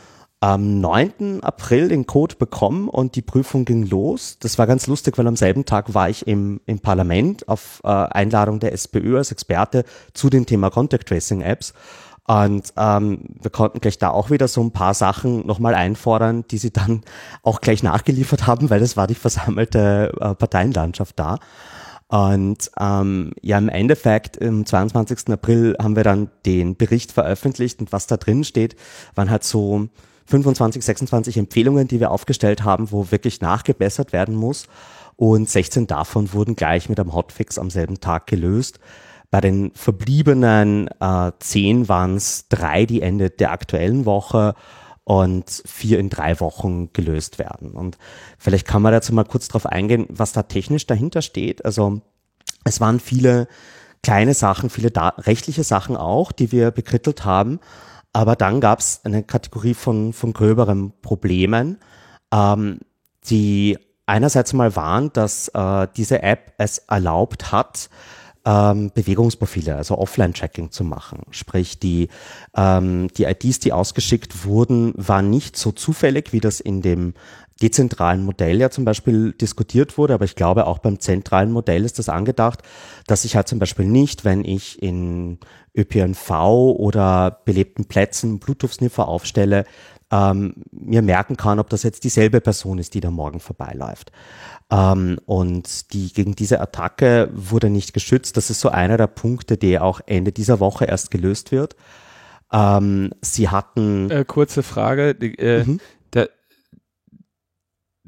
am 9. April den Code bekommen und die Prüfung ging los. Das war ganz lustig, weil am selben Tag war ich im, im Parlament auf äh, Einladung der SPÖ als Experte zu dem Thema Contact Tracing Apps. Und ähm, wir konnten gleich da auch wieder so ein paar Sachen nochmal einfordern, die sie dann auch gleich nachgeliefert haben, weil das war die versammelte äh, Parteienlandschaft da. Und ähm, ja, im Endeffekt, am 22. April haben wir dann den Bericht veröffentlicht und was da drin steht, waren halt so 25, 26 Empfehlungen, die wir aufgestellt haben, wo wirklich nachgebessert werden muss. Und 16 davon wurden gleich mit einem Hotfix am selben Tag gelöst. Bei den verbliebenen äh, 10 waren es drei, die Ende der aktuellen Woche und vier in drei Wochen gelöst werden. Und vielleicht kann man dazu mal kurz drauf eingehen, was da technisch dahinter steht. Also es waren viele kleine Sachen, viele rechtliche Sachen auch, die wir bekrittelt haben. Aber dann gab es eine Kategorie von, von gröberen Problemen, ähm, die einerseits mal waren, dass äh, diese App es erlaubt hat, ähm, Bewegungsprofile, also Offline-Tracking zu machen. Sprich, die, ähm, die IDs, die ausgeschickt wurden, waren nicht so zufällig, wie das in dem dezentralen Modell ja zum Beispiel diskutiert wurde, aber ich glaube auch beim zentralen Modell ist das angedacht, dass ich halt zum Beispiel nicht, wenn ich in ÖPNV oder belebten Plätzen Bluetooth-Sniffer aufstelle, ähm, mir merken kann, ob das jetzt dieselbe Person ist, die da morgen vorbeiläuft. Ähm, und die gegen diese Attacke wurde nicht geschützt. Das ist so einer der Punkte, der auch Ende dieser Woche erst gelöst wird. Ähm, sie hatten. Äh, kurze Frage. Äh, mhm.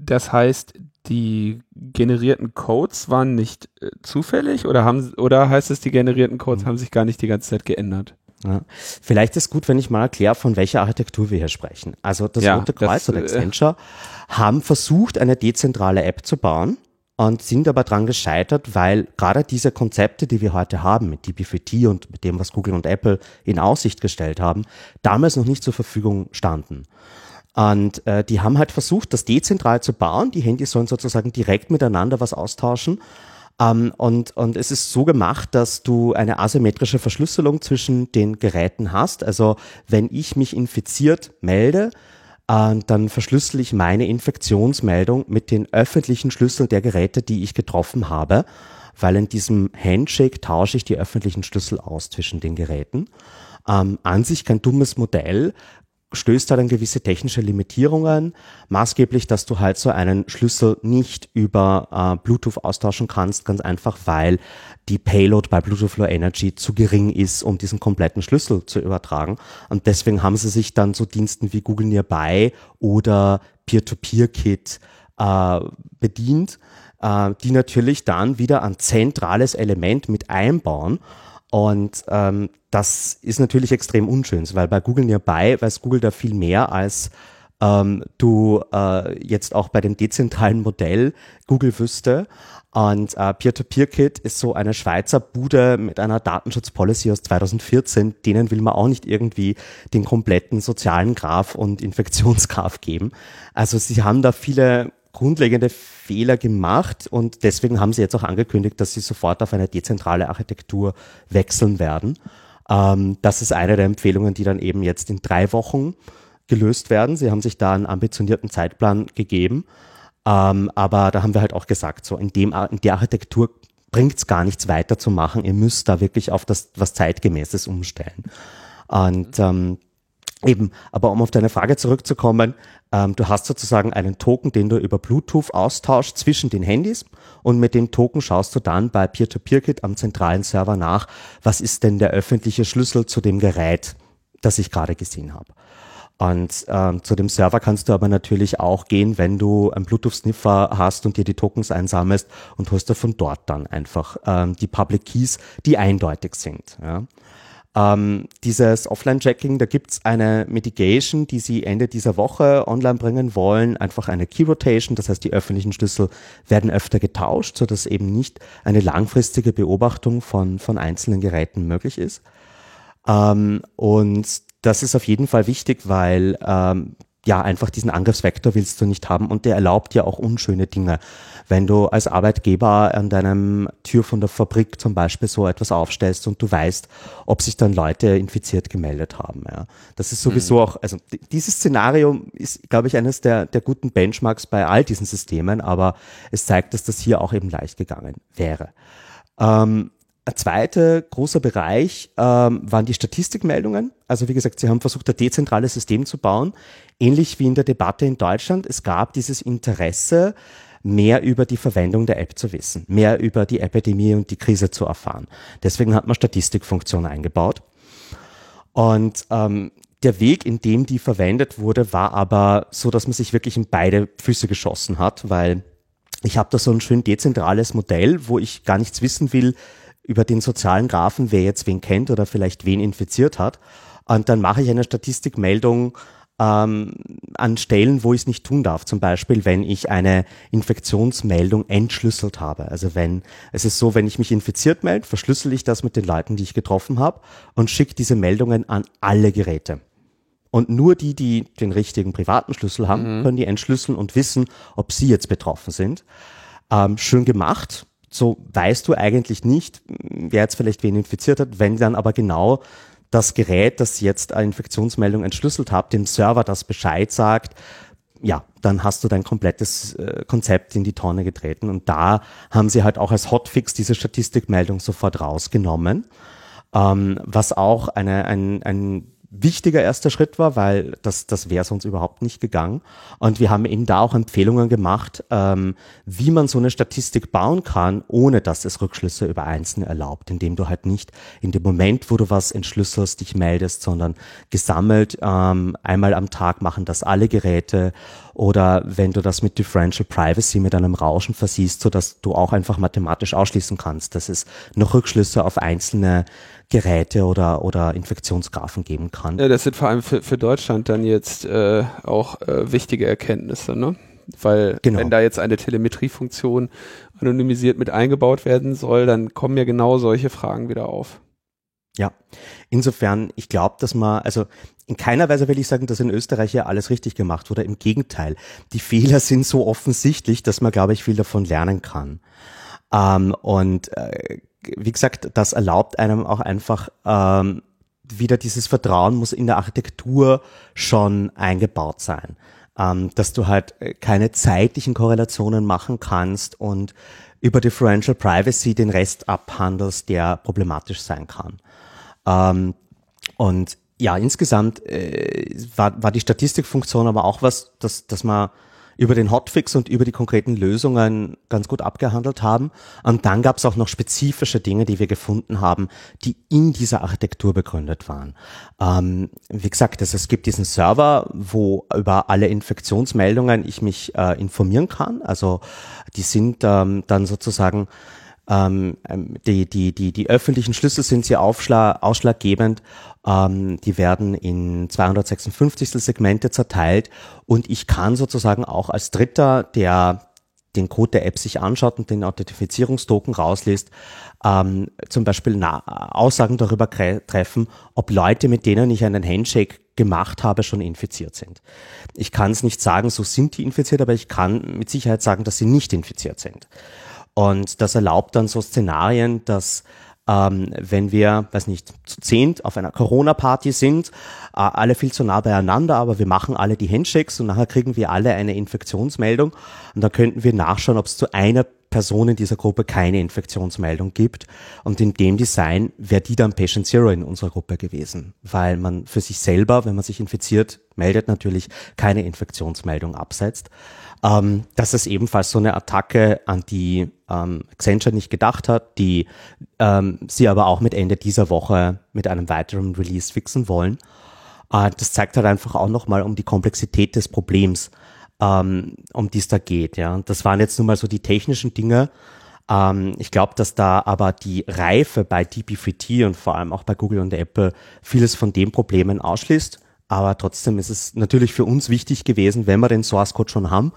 Das heißt, die generierten Codes waren nicht äh, zufällig oder haben oder heißt es, die generierten Codes mhm. haben sich gar nicht die ganze Zeit geändert? Ja. Vielleicht ist gut, wenn ich mal erkläre, von welcher Architektur wir hier sprechen. Also das Ja, Rote Kreuz das, und äh, Accenture haben versucht, eine dezentrale App zu bauen und sind aber dran gescheitert, weil gerade diese Konzepte, die wir heute haben, mit DB4T und mit dem, was Google und Apple in Aussicht gestellt haben, damals noch nicht zur Verfügung standen. Und äh, die haben halt versucht, das dezentral zu bauen. Die Handys sollen sozusagen direkt miteinander was austauschen. Ähm, und, und es ist so gemacht, dass du eine asymmetrische Verschlüsselung zwischen den Geräten hast. Also wenn ich mich infiziert melde, äh, dann verschlüssel ich meine Infektionsmeldung mit den öffentlichen Schlüsseln der Geräte, die ich getroffen habe, weil in diesem Handshake tausche ich die öffentlichen Schlüssel aus zwischen den Geräten. Ähm, an sich kein dummes Modell, stößt halt an gewisse technische Limitierungen, maßgeblich, dass du halt so einen Schlüssel nicht über äh, Bluetooth austauschen kannst, ganz einfach, weil die Payload bei Bluetooth Low Energy zu gering ist, um diesen kompletten Schlüssel zu übertragen. Und deswegen haben sie sich dann so Diensten wie Google Nearby oder Peer-to-Peer-Kit äh, bedient, äh, die natürlich dann wieder ein zentrales Element mit einbauen. Und ähm, das ist natürlich extrem unschön, weil bei Google Nearby weiß Google da viel mehr als ähm, du äh, jetzt auch bei dem dezentralen Modell Google wüsste. Und äh, Peer-to-Peer-Kit ist so eine Schweizer Bude mit einer Datenschutzpolicy aus 2014. Denen will man auch nicht irgendwie den kompletten sozialen Graph und Infektionsgraph geben. Also sie haben da viele grundlegende Fehler gemacht und deswegen haben sie jetzt auch angekündigt, dass sie sofort auf eine dezentrale Architektur wechseln werden. Ähm, das ist eine der Empfehlungen, die dann eben jetzt in drei Wochen gelöst werden. Sie haben sich da einen ambitionierten Zeitplan gegeben. Ähm, aber da haben wir halt auch gesagt, so in, dem, in der Architektur bringt es gar nichts weiter zu machen. Ihr müsst da wirklich auf das, was zeitgemäßes umstellen. Und ähm, eben, aber um auf deine Frage zurückzukommen, ähm, du hast sozusagen einen Token, den du über Bluetooth austauschst zwischen den Handys und mit dem Token schaust du dann bei Peer-to-Peer-Kit am zentralen Server nach, was ist denn der öffentliche Schlüssel zu dem Gerät, das ich gerade gesehen habe. Und ähm, zu dem Server kannst du aber natürlich auch gehen, wenn du einen Bluetooth-Sniffer hast und dir die Tokens einsammelst und holst dir von dort dann einfach ähm, die Public Keys, die eindeutig sind. Ja. Ähm, dieses Offline-Checking, da gibt's eine Mitigation, die sie Ende dieser Woche online bringen wollen, einfach eine Key-Rotation, das heißt die öffentlichen Schlüssel werden öfter getauscht, sodass eben nicht eine langfristige Beobachtung von, von einzelnen Geräten möglich ist. Ähm, und das ist auf jeden Fall wichtig, weil ähm, ja einfach diesen Angriffsvektor willst du nicht haben und der erlaubt ja auch unschöne Dinge. Wenn du als Arbeitgeber an deinem Tür von der Fabrik zum Beispiel so etwas aufstellst und du weißt, ob sich dann Leute infiziert gemeldet haben. Ja. Das ist sowieso auch, also dieses Szenario ist, glaube ich, eines der, der guten Benchmarks bei all diesen Systemen, aber es zeigt, dass das hier auch eben leicht gegangen wäre. Ähm, ein zweiter großer Bereich ähm, waren die Statistikmeldungen. Also wie gesagt, sie haben versucht, ein dezentrales System zu bauen, ähnlich wie in der Debatte in Deutschland. Es gab dieses Interesse, mehr über die Verwendung der App zu wissen, mehr über die Epidemie und die Krise zu erfahren. Deswegen hat man Statistikfunktionen eingebaut. Und ähm, der Weg, in dem die verwendet wurde, war aber so, dass man sich wirklich in beide Füße geschossen hat, weil ich habe da so ein schön dezentrales Modell, wo ich gar nichts wissen will, über den sozialen Graphen, wer jetzt wen kennt oder vielleicht wen infiziert hat. Und dann mache ich eine Statistikmeldung ähm, an Stellen, wo ich es nicht tun darf. Zum Beispiel, wenn ich eine Infektionsmeldung entschlüsselt habe. Also wenn es ist so, wenn ich mich infiziert melde, verschlüssel ich das mit den Leuten, die ich getroffen habe und schicke diese Meldungen an alle Geräte. Und nur die, die den richtigen privaten Schlüssel haben, können die entschlüsseln und wissen, ob sie jetzt betroffen sind. Ähm, schön gemacht so weißt du eigentlich nicht, wer jetzt vielleicht wen infiziert hat, wenn dann aber genau das Gerät, das jetzt eine Infektionsmeldung entschlüsselt hat, dem Server das Bescheid sagt, ja, dann hast du dein komplettes äh, Konzept in die Tonne getreten. Und da haben sie halt auch als Hotfix diese Statistikmeldung sofort rausgenommen, ähm, was auch eine, ein, ein wichtiger erster Schritt war, weil das, das wäre sonst überhaupt nicht gegangen. Und wir haben eben da auch Empfehlungen gemacht, ähm, wie man so eine Statistik bauen kann, ohne dass es Rückschlüsse über Einzelne erlaubt, indem du halt nicht in dem Moment, wo du was entschlüsselst, dich meldest, sondern gesammelt ähm, einmal am Tag machen das alle Geräte oder wenn du das mit Differential Privacy mit einem Rauschen versiehst, so dass du auch einfach mathematisch ausschließen kannst, dass es noch Rückschlüsse auf einzelne Geräte oder, oder Infektionsgraphen geben kann. Ja, das sind vor allem für, für Deutschland dann jetzt äh, auch äh, wichtige Erkenntnisse, ne? Weil genau. wenn da jetzt eine Telemetriefunktion anonymisiert mit eingebaut werden soll, dann kommen ja genau solche Fragen wieder auf. Ja, insofern, ich glaube, dass man, also in keiner Weise will ich sagen, dass in Österreich ja alles richtig gemacht wurde. Im Gegenteil, die Fehler sind so offensichtlich, dass man, glaube ich, viel davon lernen kann. Ähm, und äh, wie gesagt, das erlaubt einem auch einfach ähm, wieder dieses Vertrauen muss in der Architektur schon eingebaut sein, ähm, dass du halt äh, keine zeitlichen Korrelationen machen kannst und über Differential Privacy den Rest abhandelst, der problematisch sein kann. Ähm, und ja, insgesamt äh, war, war die Statistikfunktion aber auch was, dass, dass man über den Hotfix und über die konkreten Lösungen ganz gut abgehandelt haben. Und dann gab es auch noch spezifische Dinge, die wir gefunden haben, die in dieser Architektur begründet waren. Ähm, wie gesagt, also es gibt diesen Server, wo über alle Infektionsmeldungen ich mich äh, informieren kann. Also die sind ähm, dann sozusagen ähm, ähm, die, die, die, die öffentlichen Schlüssel sind sehr aufschlag, ausschlaggebend. Ähm, die werden in 256 Segmente zerteilt und ich kann sozusagen auch als Dritter, der den Code der App sich anschaut und den Authentifizierungstoken rausliest, ähm, zum Beispiel na Aussagen darüber treffen, ob Leute, mit denen ich einen Handshake gemacht habe, schon infiziert sind. Ich kann es nicht sagen, so sind die infiziert, aber ich kann mit Sicherheit sagen, dass sie nicht infiziert sind. Und das erlaubt dann so Szenarien, dass ähm, wenn wir, weiß nicht, zu zehnt auf einer Corona-Party sind, äh, alle viel zu nah beieinander, aber wir machen alle die Handshakes und nachher kriegen wir alle eine Infektionsmeldung. Und dann könnten wir nachschauen, ob es zu einer Person in dieser Gruppe keine Infektionsmeldung gibt. Und in dem Design wäre die dann Patient Zero in unserer Gruppe gewesen, weil man für sich selber, wenn man sich infiziert, meldet natürlich keine Infektionsmeldung absetzt ähm, dass es ebenfalls so eine Attacke, an die ähm, Accenture nicht gedacht hat, die ähm, sie aber auch mit Ende dieser Woche mit einem weiteren Release fixen wollen. Äh, das zeigt halt einfach auch nochmal um die Komplexität des Problems, ähm, um die es da geht. Ja, das waren jetzt nun mal so die technischen Dinge. Ähm, ich glaube, dass da aber die Reife bei DB3T und vor allem auch bei Google und Apple vieles von den Problemen ausschließt. Aber trotzdem ist es natürlich für uns wichtig gewesen, wenn wir den Source Code schon haben,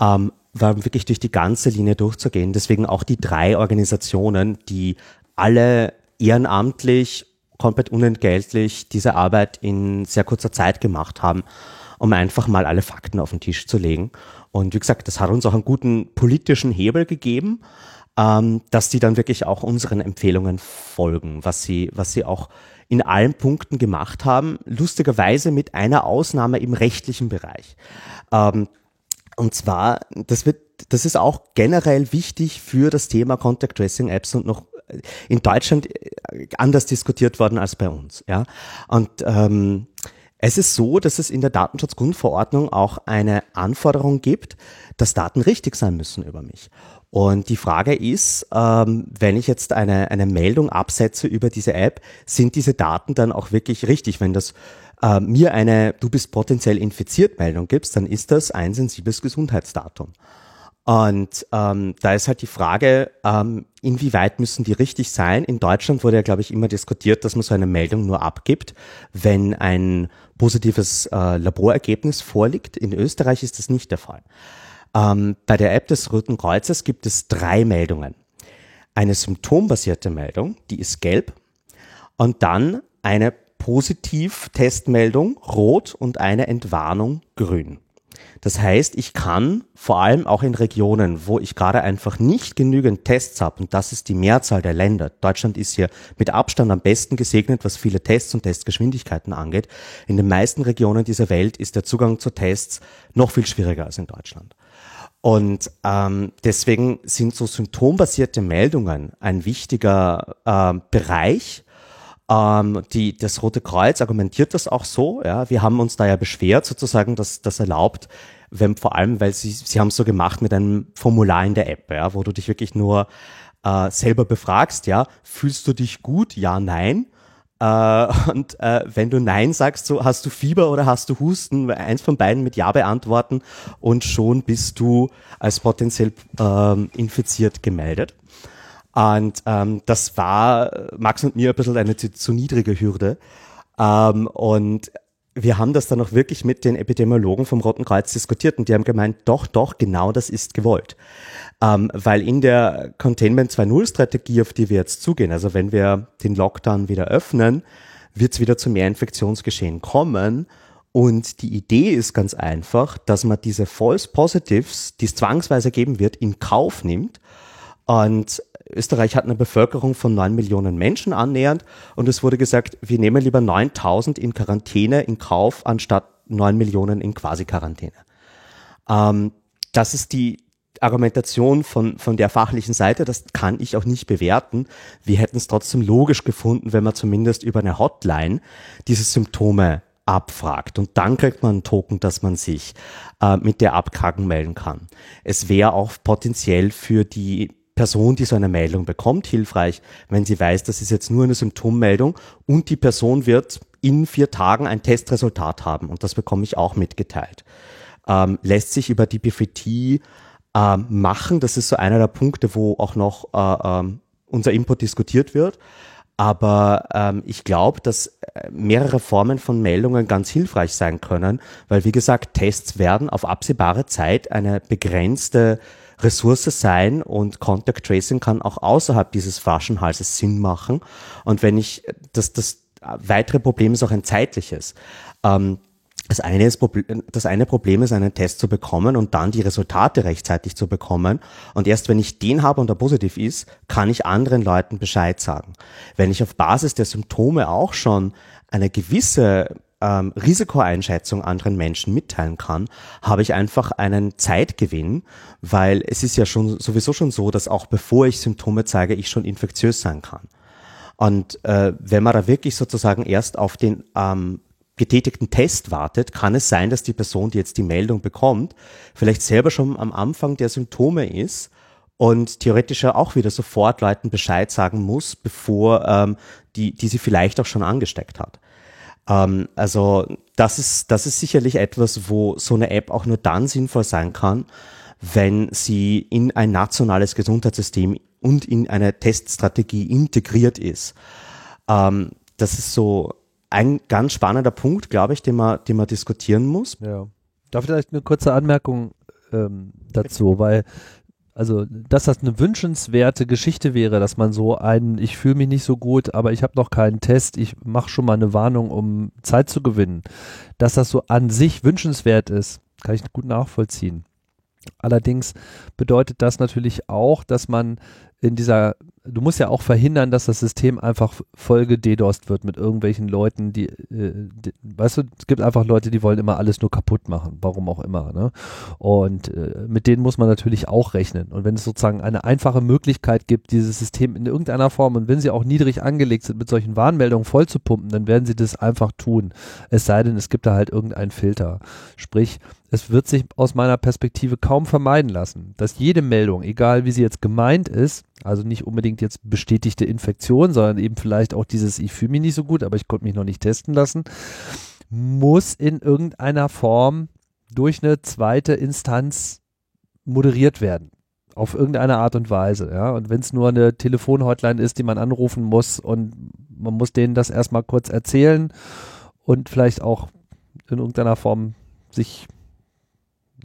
ähm, war wirklich durch die ganze Linie durchzugehen. Deswegen auch die drei Organisationen, die alle ehrenamtlich, komplett unentgeltlich diese Arbeit in sehr kurzer Zeit gemacht haben, um einfach mal alle Fakten auf den Tisch zu legen. Und wie gesagt, das hat uns auch einen guten politischen Hebel gegeben, ähm, dass die dann wirklich auch unseren Empfehlungen folgen, was sie, was sie auch in allen Punkten gemacht haben, lustigerweise mit einer Ausnahme im rechtlichen Bereich. Ähm, und zwar, das wird, das ist auch generell wichtig für das Thema Contact Tracing Apps und noch in Deutschland äh, anders diskutiert worden als bei uns. Ja, und ähm, es ist so, dass es in der Datenschutzgrundverordnung auch eine Anforderung gibt, dass Daten richtig sein müssen über mich. Und die Frage ist, ähm, wenn ich jetzt eine, eine Meldung absetze über diese App, sind diese Daten dann auch wirklich richtig? Wenn das äh, mir eine Du bist potenziell infiziert Meldung gibst, dann ist das ein sensibles Gesundheitsdatum. Und ähm, da ist halt die Frage, ähm, inwieweit müssen die richtig sein? In Deutschland wurde ja, glaube ich, immer diskutiert, dass man so eine Meldung nur abgibt, wenn ein positives äh, Laborergebnis vorliegt. In Österreich ist das nicht der Fall. Ähm, bei der App des Roten Kreuzes gibt es drei Meldungen. Eine symptombasierte Meldung, die ist gelb, und dann eine Positiv-Testmeldung rot und eine Entwarnung grün. Das heißt, ich kann vor allem auch in Regionen, wo ich gerade einfach nicht genügend Tests habe, und das ist die Mehrzahl der Länder, Deutschland ist hier mit Abstand am besten gesegnet, was viele Tests und Testgeschwindigkeiten angeht, in den meisten Regionen dieser Welt ist der Zugang zu Tests noch viel schwieriger als in Deutschland. Und ähm, deswegen sind so symptombasierte Meldungen ein wichtiger äh, Bereich. Ähm, die, das Rote Kreuz argumentiert das auch so. Ja, wir haben uns da ja beschwert, sozusagen, dass das erlaubt, wenn vor allem, weil sie sie haben es so gemacht mit einem Formular in der App, ja, wo du dich wirklich nur äh, selber befragst, ja, fühlst du dich gut? Ja, nein. Äh, und äh, wenn du Nein sagst, so hast du Fieber oder hast du Husten, eins von beiden mit Ja beantworten und schon bist du als potenziell ähm, infiziert gemeldet. Und ähm, das war Max und mir ein bisschen eine zu, zu niedrige Hürde. Ähm, und wir haben das dann auch wirklich mit den Epidemiologen vom Roten Kreuz diskutiert und die haben gemeint, doch, doch, genau das ist gewollt. Ähm, weil in der Containment 2.0 Strategie, auf die wir jetzt zugehen, also wenn wir den Lockdown wieder öffnen, wird es wieder zu mehr Infektionsgeschehen kommen. Und die Idee ist ganz einfach, dass man diese False Positives, die es zwangsweise geben wird, in Kauf nimmt und Österreich hat eine Bevölkerung von neun Millionen Menschen annähernd und es wurde gesagt, wir nehmen lieber 9000 in Quarantäne in Kauf anstatt neun Millionen in Quasi-Quarantäne. Ähm, das ist die Argumentation von, von der fachlichen Seite, das kann ich auch nicht bewerten. Wir hätten es trotzdem logisch gefunden, wenn man zumindest über eine Hotline diese Symptome abfragt und dann kriegt man einen Token, dass man sich äh, mit der Abkragen melden kann. Es wäre auch potenziell für die Person, die so eine Meldung bekommt, hilfreich, wenn sie weiß, das ist jetzt nur eine Symptommeldung und die Person wird in vier Tagen ein Testresultat haben und das bekomme ich auch mitgeteilt. Ähm, lässt sich über die BFT äh, machen, das ist so einer der Punkte, wo auch noch äh, äh, unser Input diskutiert wird. Aber ähm, ich glaube, dass äh, mehrere Formen von Meldungen ganz hilfreich sein können, weil wie gesagt, Tests werden auf absehbare Zeit eine begrenzte Ressource sein und Contact Tracing kann auch außerhalb dieses Flaschenhalses Sinn machen. Und wenn ich, das, das weitere Problem ist auch ein zeitliches. Ähm, das eine, ist, das eine Problem ist, einen Test zu bekommen und dann die Resultate rechtzeitig zu bekommen. Und erst wenn ich den habe und er positiv ist, kann ich anderen Leuten Bescheid sagen. Wenn ich auf Basis der Symptome auch schon eine gewisse ähm, Risikoeinschätzung anderen Menschen mitteilen kann, habe ich einfach einen Zeitgewinn, weil es ist ja schon sowieso schon so, dass auch bevor ich Symptome zeige, ich schon infektiös sein kann. Und äh, wenn man da wirklich sozusagen erst auf den ähm, getätigten Test wartet, kann es sein, dass die Person, die jetzt die Meldung bekommt, vielleicht selber schon am Anfang der Symptome ist und theoretisch auch wieder sofort Leuten Bescheid sagen muss, bevor ähm, die, die sie vielleicht auch schon angesteckt hat. Ähm, also das ist, das ist sicherlich etwas, wo so eine App auch nur dann sinnvoll sein kann, wenn sie in ein nationales Gesundheitssystem und in eine Teststrategie integriert ist. Ähm, das ist so ein ganz spannender Punkt, glaube ich, den man, den man diskutieren muss. Ja. Darf ich vielleicht eine kurze Anmerkung ähm, dazu, weil also, dass das eine wünschenswerte Geschichte wäre, dass man so einen, ich fühle mich nicht so gut, aber ich habe noch keinen Test, ich mache schon mal eine Warnung, um Zeit zu gewinnen. Dass das so an sich wünschenswert ist, kann ich gut nachvollziehen. Allerdings bedeutet das natürlich auch, dass man in dieser, du musst ja auch verhindern, dass das System einfach voll gededost wird mit irgendwelchen Leuten, die, äh, die, weißt du, es gibt einfach Leute, die wollen immer alles nur kaputt machen, warum auch immer, ne? Und äh, mit denen muss man natürlich auch rechnen. Und wenn es sozusagen eine einfache Möglichkeit gibt, dieses System in irgendeiner Form und wenn sie auch niedrig angelegt sind, mit solchen Warnmeldungen voll zu pumpen, dann werden sie das einfach tun. Es sei denn, es gibt da halt irgendeinen Filter. Sprich, es wird sich aus meiner Perspektive kaum vermeiden lassen, dass jede Meldung, egal wie sie jetzt gemeint ist, also nicht unbedingt jetzt bestätigte Infektion, sondern eben vielleicht auch dieses, ich fühle mich nicht so gut, aber ich konnte mich noch nicht testen lassen, muss in irgendeiner Form durch eine zweite Instanz moderiert werden. Auf irgendeine Art und Weise, ja. Und wenn es nur eine Telefonhotline ist, die man anrufen muss und man muss denen das erstmal kurz erzählen und vielleicht auch in irgendeiner Form sich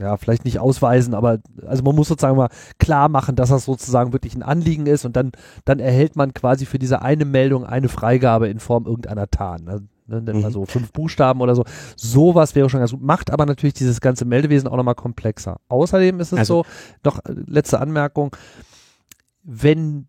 ja, vielleicht nicht ausweisen, aber also man muss sozusagen mal klar machen, dass das sozusagen wirklich ein Anliegen ist und dann, dann erhält man quasi für diese eine Meldung eine Freigabe in Form irgendeiner Tarn. Also, ne, wir mhm. so fünf Buchstaben oder so. Sowas wäre schon ganz gut. Macht aber natürlich dieses ganze Meldewesen auch nochmal komplexer. Außerdem ist es also, so, noch äh, letzte Anmerkung, wenn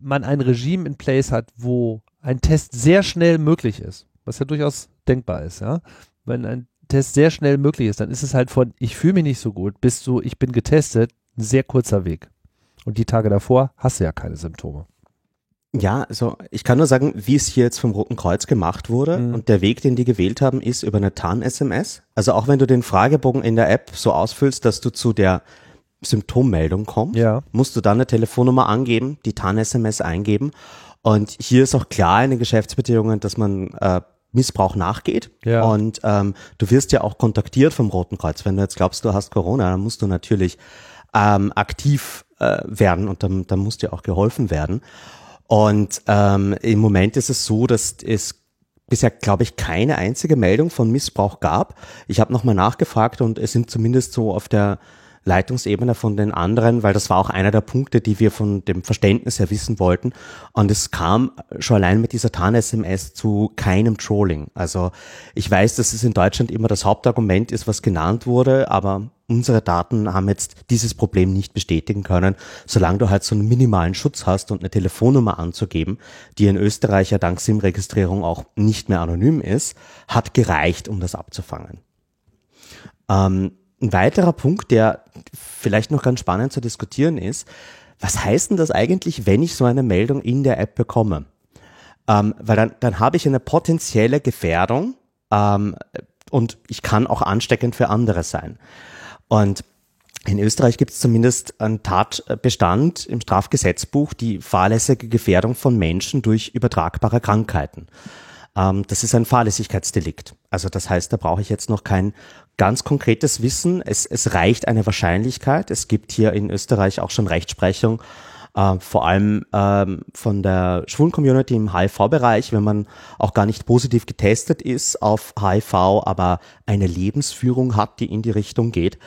man ein Regime in place hat, wo ein Test sehr schnell möglich ist, was ja durchaus denkbar ist, ja, wenn ein Test sehr schnell möglich ist, dann ist es halt von ich fühle mich nicht so gut bis zu ich bin getestet ein sehr kurzer Weg. Und die Tage davor hast du ja keine Symptome. Ja, also ich kann nur sagen, wie es hier jetzt vom Roten Kreuz gemacht wurde mhm. und der Weg, den die gewählt haben, ist über eine Tarn-SMS. Also auch wenn du den Fragebogen in der App so ausfüllst, dass du zu der Symptommeldung kommst, ja. musst du dann eine Telefonnummer angeben, die Tarn-SMS eingeben Und hier ist auch klar in den Geschäftsbedingungen, dass man äh, Missbrauch nachgeht. Ja. Und ähm, du wirst ja auch kontaktiert vom Roten Kreuz. Wenn du jetzt glaubst, du hast Corona, dann musst du natürlich ähm, aktiv äh, werden und dann, dann muss dir auch geholfen werden. Und ähm, im Moment ist es so, dass es bisher, glaube ich, keine einzige Meldung von Missbrauch gab. Ich habe nochmal nachgefragt und es sind zumindest so auf der Leitungsebene von den anderen, weil das war auch einer der Punkte, die wir von dem Verständnis her wissen wollten. Und es kam schon allein mit dieser Tarn-SMS zu keinem Trolling. Also ich weiß, dass es in Deutschland immer das Hauptargument ist, was genannt wurde, aber unsere Daten haben jetzt dieses Problem nicht bestätigen können, solange du halt so einen minimalen Schutz hast und eine Telefonnummer anzugeben, die in Österreich ja dank SIM-Registrierung auch nicht mehr anonym ist, hat gereicht, um das abzufangen. Ähm, ein weiterer Punkt, der vielleicht noch ganz spannend zu diskutieren ist, was heißt denn das eigentlich, wenn ich so eine Meldung in der App bekomme? Ähm, weil dann, dann habe ich eine potenzielle Gefährdung ähm, und ich kann auch ansteckend für andere sein. Und in Österreich gibt es zumindest einen Tatbestand im Strafgesetzbuch, die fahrlässige Gefährdung von Menschen durch übertragbare Krankheiten. Ähm, das ist ein Fahrlässigkeitsdelikt. Also das heißt, da brauche ich jetzt noch kein ganz konkretes Wissen. Es, es reicht eine Wahrscheinlichkeit. Es gibt hier in Österreich auch schon Rechtsprechung, äh, vor allem ähm, von der schwulen Community im HIV-Bereich, wenn man auch gar nicht positiv getestet ist auf HIV, aber eine Lebensführung hat, die in die Richtung geht,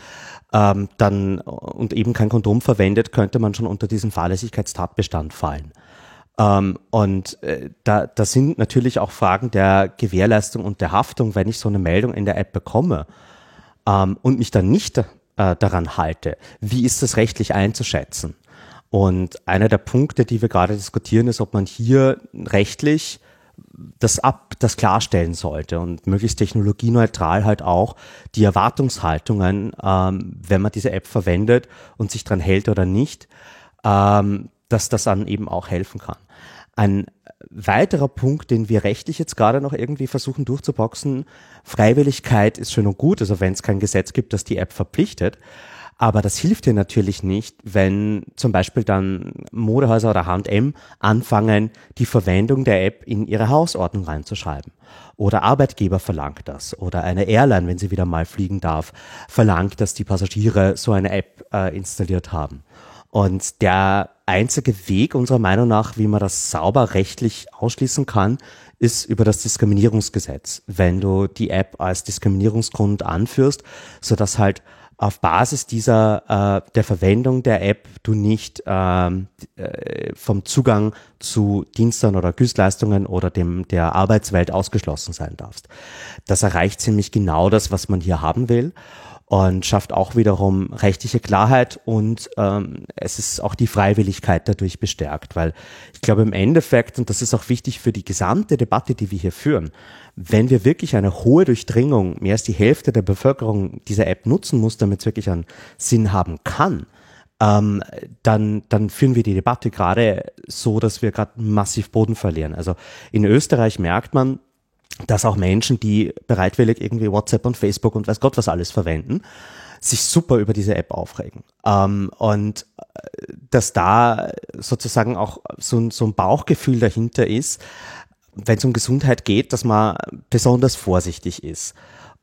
ähm, dann und eben kein Kondom verwendet, könnte man schon unter diesen Fahrlässigkeitstatbestand fallen. Ähm, und äh, da, da sind natürlich auch Fragen der Gewährleistung und der Haftung, wenn ich so eine Meldung in der App bekomme ähm, und mich dann nicht äh, daran halte. Wie ist das rechtlich einzuschätzen? Und einer der Punkte, die wir gerade diskutieren, ist, ob man hier rechtlich das ab, das klarstellen sollte und möglichst technologieneutral halt auch die Erwartungshaltungen, ähm, wenn man diese App verwendet und sich dran hält oder nicht, ähm, dass das dann eben auch helfen kann. Ein weiterer Punkt, den wir rechtlich jetzt gerade noch irgendwie versuchen durchzuboxen, Freiwilligkeit ist schön und gut, also wenn es kein Gesetz gibt, das die App verpflichtet. Aber das hilft dir natürlich nicht, wenn zum Beispiel dann Modehäuser oder H&M anfangen, die Verwendung der App in ihre Hausordnung reinzuschreiben. Oder Arbeitgeber verlangt das. Oder eine Airline, wenn sie wieder mal fliegen darf, verlangt, dass die Passagiere so eine App äh, installiert haben. Und der einzige Weg unserer Meinung nach, wie man das sauber rechtlich ausschließen kann, ist über das Diskriminierungsgesetz. Wenn du die App als Diskriminierungsgrund anführst, so dass halt auf Basis dieser äh, der Verwendung der App du nicht ähm, äh, vom Zugang zu Diensten oder Gütleistungen oder dem der Arbeitswelt ausgeschlossen sein darfst. Das erreicht ziemlich genau das, was man hier haben will und schafft auch wiederum rechtliche Klarheit und ähm, es ist auch die Freiwilligkeit dadurch bestärkt, weil ich glaube im Endeffekt, und das ist auch wichtig für die gesamte Debatte, die wir hier führen, wenn wir wirklich eine hohe Durchdringung, mehr als die Hälfte der Bevölkerung dieser App nutzen muss, damit es wirklich einen Sinn haben kann, ähm, dann, dann führen wir die Debatte gerade so, dass wir gerade massiv Boden verlieren. Also in Österreich merkt man, dass auch Menschen, die bereitwillig irgendwie WhatsApp und Facebook und weiß Gott was alles verwenden, sich super über diese App aufregen. Ähm, und äh, dass da sozusagen auch so, so ein Bauchgefühl dahinter ist, wenn es um Gesundheit geht, dass man besonders vorsichtig ist.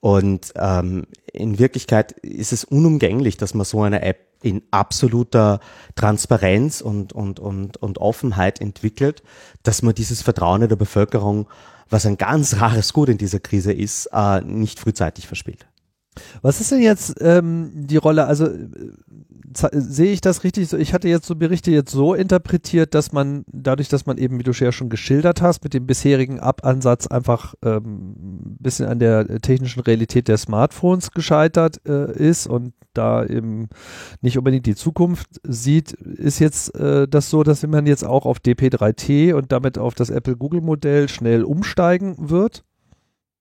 Und ähm, in Wirklichkeit ist es unumgänglich, dass man so eine App in absoluter Transparenz und, und, und, und Offenheit entwickelt, dass man dieses Vertrauen in der Bevölkerung was ein ganz rares Gut in dieser Krise ist, äh, nicht frühzeitig verspielt. Was ist denn jetzt ähm, die Rolle? Also äh, sehe ich das richtig so? Ich hatte jetzt so Berichte jetzt so interpretiert, dass man dadurch, dass man eben, wie du ja schon geschildert hast, mit dem bisherigen Ab-Ansatz einfach ähm, bisschen an der technischen Realität der Smartphones gescheitert äh, ist und da eben nicht unbedingt die Zukunft sieht, ist jetzt äh, das so, dass man jetzt auch auf DP3T und damit auf das Apple-Google-Modell schnell umsteigen wird?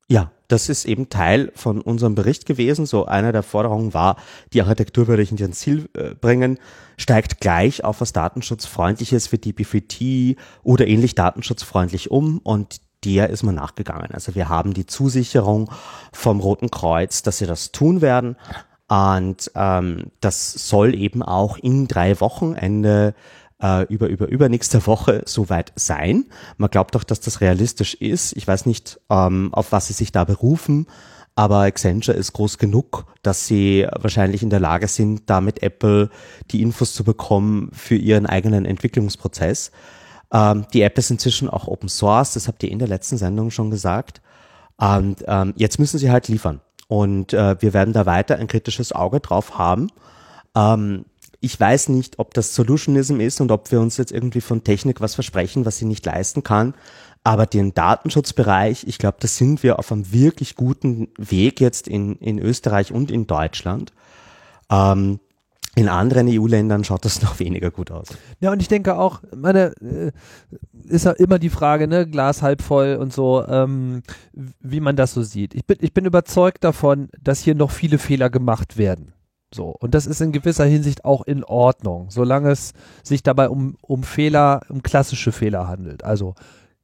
Ja, das ist eben Teil von unserem Bericht gewesen. So einer der Forderungen war, die Architektur würde ich in ihr Ziel äh, bringen, steigt gleich auf was datenschutzfreundliches für DP3T oder ähnlich datenschutzfreundlich um und der ist man nachgegangen. Also wir haben die Zusicherung vom Roten Kreuz, dass sie das tun werden. Und ähm, das soll eben auch in drei Wochen Ende äh, über, über, übernächste Woche soweit sein. Man glaubt auch, dass das realistisch ist. Ich weiß nicht, ähm, auf was sie sich da berufen, aber Accenture ist groß genug, dass sie wahrscheinlich in der Lage sind, da mit Apple die Infos zu bekommen für ihren eigenen Entwicklungsprozess. Ähm, die App ist inzwischen auch Open Source, das habt ihr in der letzten Sendung schon gesagt. Und ähm, jetzt müssen sie halt liefern. Und äh, wir werden da weiter ein kritisches Auge drauf haben. Ähm, ich weiß nicht, ob das Solutionism ist und ob wir uns jetzt irgendwie von Technik was versprechen, was sie nicht leisten kann. Aber den Datenschutzbereich, ich glaube, da sind wir auf einem wirklich guten Weg jetzt in, in Österreich und in Deutschland. Ähm, in anderen EU-Ländern schaut das noch weniger gut aus. Ja, und ich denke auch, meine, äh, ist ja immer die Frage, ne, Glas halb voll und so, ähm, wie man das so sieht. Ich bin, ich bin überzeugt davon, dass hier noch viele Fehler gemacht werden. So. Und das ist in gewisser Hinsicht auch in Ordnung, solange es sich dabei um, um Fehler, um klassische Fehler handelt. Also,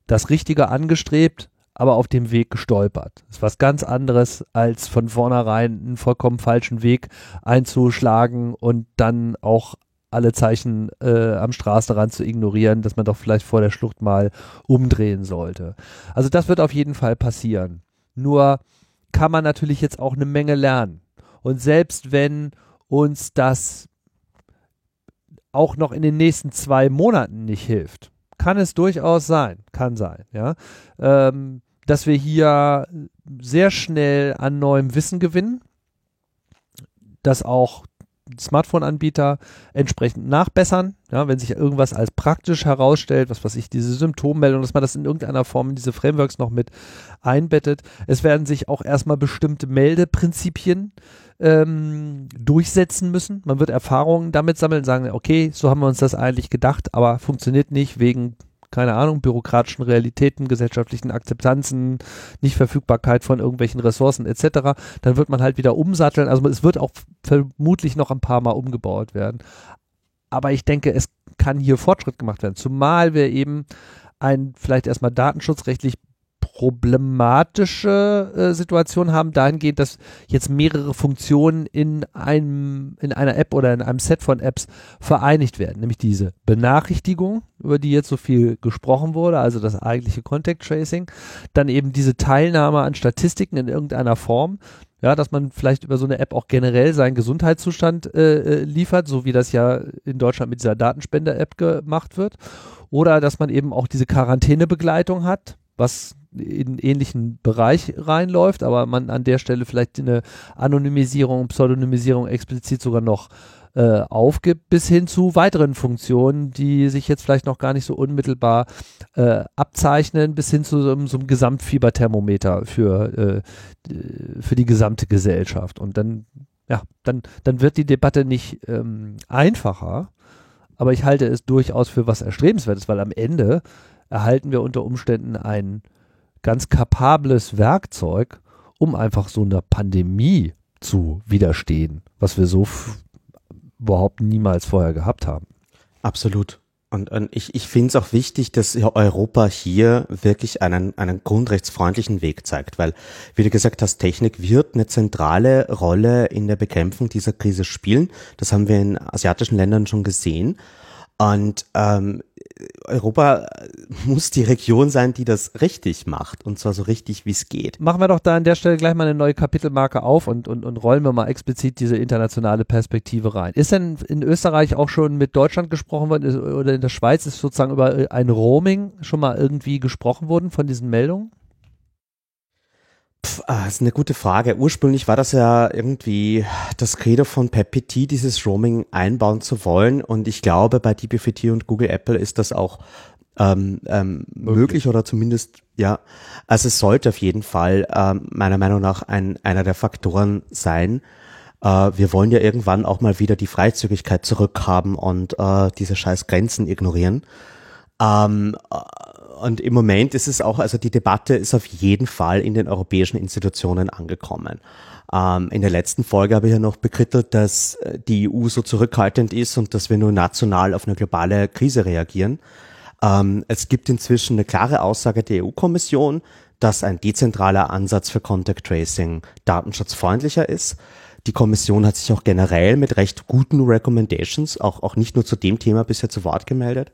das Richtige angestrebt, aber auf dem Weg gestolpert. Das ist was ganz anderes, als von vornherein einen vollkommen falschen Weg einzuschlagen und dann auch alle Zeichen äh, am Straßenrand zu ignorieren, dass man doch vielleicht vor der Schlucht mal umdrehen sollte. Also das wird auf jeden Fall passieren. Nur kann man natürlich jetzt auch eine Menge lernen. Und selbst wenn uns das auch noch in den nächsten zwei Monaten nicht hilft, kann es durchaus sein, kann sein, ja, ähm, dass wir hier sehr schnell an neuem Wissen gewinnen, dass auch Smartphone-Anbieter entsprechend nachbessern, ja, wenn sich irgendwas als praktisch herausstellt, was weiß ich, diese Symptommeldung, dass man das in irgendeiner Form in diese Frameworks noch mit einbettet. Es werden sich auch erstmal bestimmte Meldeprinzipien ähm, durchsetzen müssen. Man wird Erfahrungen damit sammeln, sagen, okay, so haben wir uns das eigentlich gedacht, aber funktioniert nicht wegen keine Ahnung, bürokratischen Realitäten, gesellschaftlichen Akzeptanzen, Nichtverfügbarkeit von irgendwelchen Ressourcen etc., dann wird man halt wieder umsatteln. Also es wird auch vermutlich noch ein paar Mal umgebaut werden. Aber ich denke, es kann hier Fortschritt gemacht werden, zumal wir eben ein vielleicht erstmal datenschutzrechtlich problematische äh, Situation haben, dahingehend, dass jetzt mehrere Funktionen in einem, in einer App oder in einem Set von Apps vereinigt werden. Nämlich diese Benachrichtigung, über die jetzt so viel gesprochen wurde, also das eigentliche Contact Tracing, dann eben diese Teilnahme an Statistiken in irgendeiner Form, ja, dass man vielleicht über so eine App auch generell seinen Gesundheitszustand äh, äh liefert, so wie das ja in Deutschland mit dieser Datenspender-App gemacht wird. Oder dass man eben auch diese Quarantänebegleitung hat, was in einen ähnlichen Bereich reinläuft, aber man an der Stelle vielleicht eine Anonymisierung, Pseudonymisierung explizit sogar noch äh, aufgibt, bis hin zu weiteren Funktionen, die sich jetzt vielleicht noch gar nicht so unmittelbar äh, abzeichnen, bis hin zu so, so einem Gesamtfieberthermometer für, äh, für die gesamte Gesellschaft. Und dann, ja, dann, dann wird die Debatte nicht ähm, einfacher, aber ich halte es durchaus für was Erstrebenswertes, weil am Ende erhalten wir unter Umständen ein ganz kapables Werkzeug, um einfach so einer Pandemie zu widerstehen, was wir so überhaupt niemals vorher gehabt haben. Absolut. Und, und ich, ich finde es auch wichtig, dass Europa hier wirklich einen, einen grundrechtsfreundlichen Weg zeigt, weil, wie du gesagt hast, Technik wird eine zentrale Rolle in der Bekämpfung dieser Krise spielen. Das haben wir in asiatischen Ländern schon gesehen. Und ähm, Europa muss die Region sein, die das richtig macht und zwar so richtig, wie es geht. Machen wir doch da an der Stelle gleich mal eine neue Kapitelmarke auf und, und, und rollen wir mal explizit diese internationale Perspektive rein. Ist denn in Österreich auch schon mit Deutschland gesprochen worden oder in der Schweiz ist sozusagen über ein Roaming schon mal irgendwie gesprochen worden von diesen Meldungen? Ah, das ist eine gute Frage. Ursprünglich war das ja irgendwie das Credo von Pepiti, dieses Roaming einbauen zu wollen. Und ich glaube, bei DBFT und Google Apple ist das auch ähm, ähm, möglich oder zumindest, ja. Also es sollte auf jeden Fall ähm, meiner Meinung nach ein, einer der Faktoren sein. Äh, wir wollen ja irgendwann auch mal wieder die Freizügigkeit zurückhaben und äh, diese scheiß Grenzen ignorieren. Ähm, und im Moment ist es auch, also die Debatte ist auf jeden Fall in den europäischen Institutionen angekommen. Ähm, in der letzten Folge habe ich ja noch bekrittelt, dass äh, die EU so zurückhaltend ist und dass wir nur national auf eine globale Krise reagieren. Ähm, es gibt inzwischen eine klare Aussage der EU-Kommission, dass ein dezentraler Ansatz für Contact Tracing datenschutzfreundlicher ist Die Kommission hat sich auch generell mit recht guten Recommendations, auch, auch nicht nur zu dem Thema bisher zu Wort gemeldet.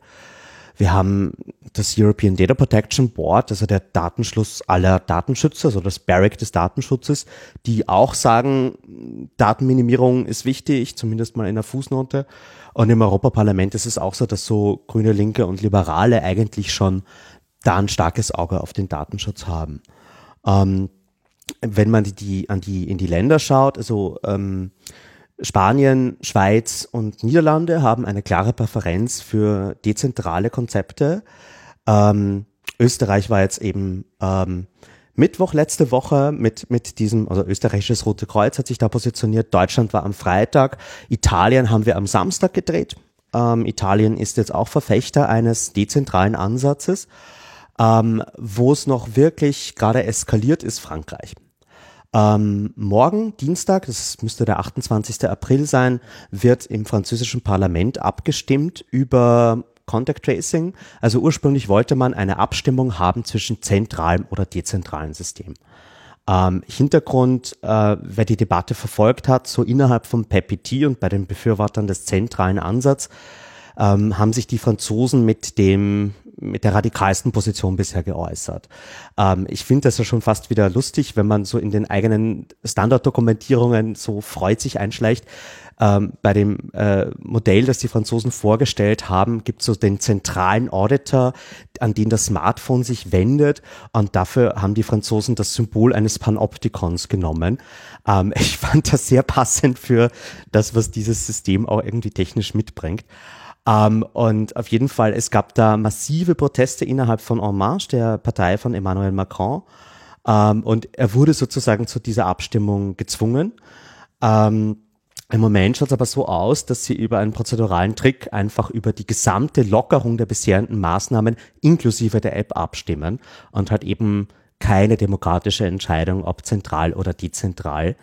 Wir haben das European Data Protection Board, also der Datenschluss aller Datenschützer, also das Barrack des Datenschutzes, die auch sagen, Datenminimierung ist wichtig, zumindest mal in der Fußnote. Und im Europaparlament ist es auch so, dass so Grüne, Linke und Liberale eigentlich schon da ein starkes Auge auf den Datenschutz haben. Ähm, wenn man die, die, an die, in die Länder schaut, also ähm, Spanien, Schweiz und Niederlande haben eine klare Präferenz für dezentrale Konzepte. Ähm, Österreich war jetzt eben ähm, Mittwoch letzte Woche mit, mit diesem, also österreichisches Rote Kreuz hat sich da positioniert. Deutschland war am Freitag. Italien haben wir am Samstag gedreht. Ähm, Italien ist jetzt auch Verfechter eines dezentralen Ansatzes. Ähm, Wo es noch wirklich gerade eskaliert, ist Frankreich. Ähm, morgen, Dienstag, das müsste der 28. April sein, wird im französischen Parlament abgestimmt über Contact Tracing. Also ursprünglich wollte man eine Abstimmung haben zwischen zentralem oder dezentralem System. Ähm, Hintergrund, äh, wer die Debatte verfolgt hat, so innerhalb vom PEPIT und bei den Befürwortern des zentralen Ansatzes, ähm, haben sich die Franzosen mit dem mit der radikalsten Position bisher geäußert. Ähm, ich finde das ja schon fast wieder lustig, wenn man so in den eigenen Standarddokumentierungen so freut sich einschleicht. Ähm, bei dem äh, Modell, das die Franzosen vorgestellt haben, gibt es so den zentralen Auditor, an den das Smartphone sich wendet. Und dafür haben die Franzosen das Symbol eines Panoptikons genommen. Ähm, ich fand das sehr passend für das, was dieses System auch irgendwie technisch mitbringt. Ähm, und auf jeden Fall, es gab da massive Proteste innerhalb von En Marche, der Partei von Emmanuel Macron. Ähm, und er wurde sozusagen zu dieser Abstimmung gezwungen. Ähm, im Moment schaut es aber so aus, dass sie über einen prozeduralen Trick einfach über die gesamte Lockerung der bisherigen Maßnahmen inklusive der App abstimmen und hat eben keine demokratische Entscheidung, ob zentral oder dezentral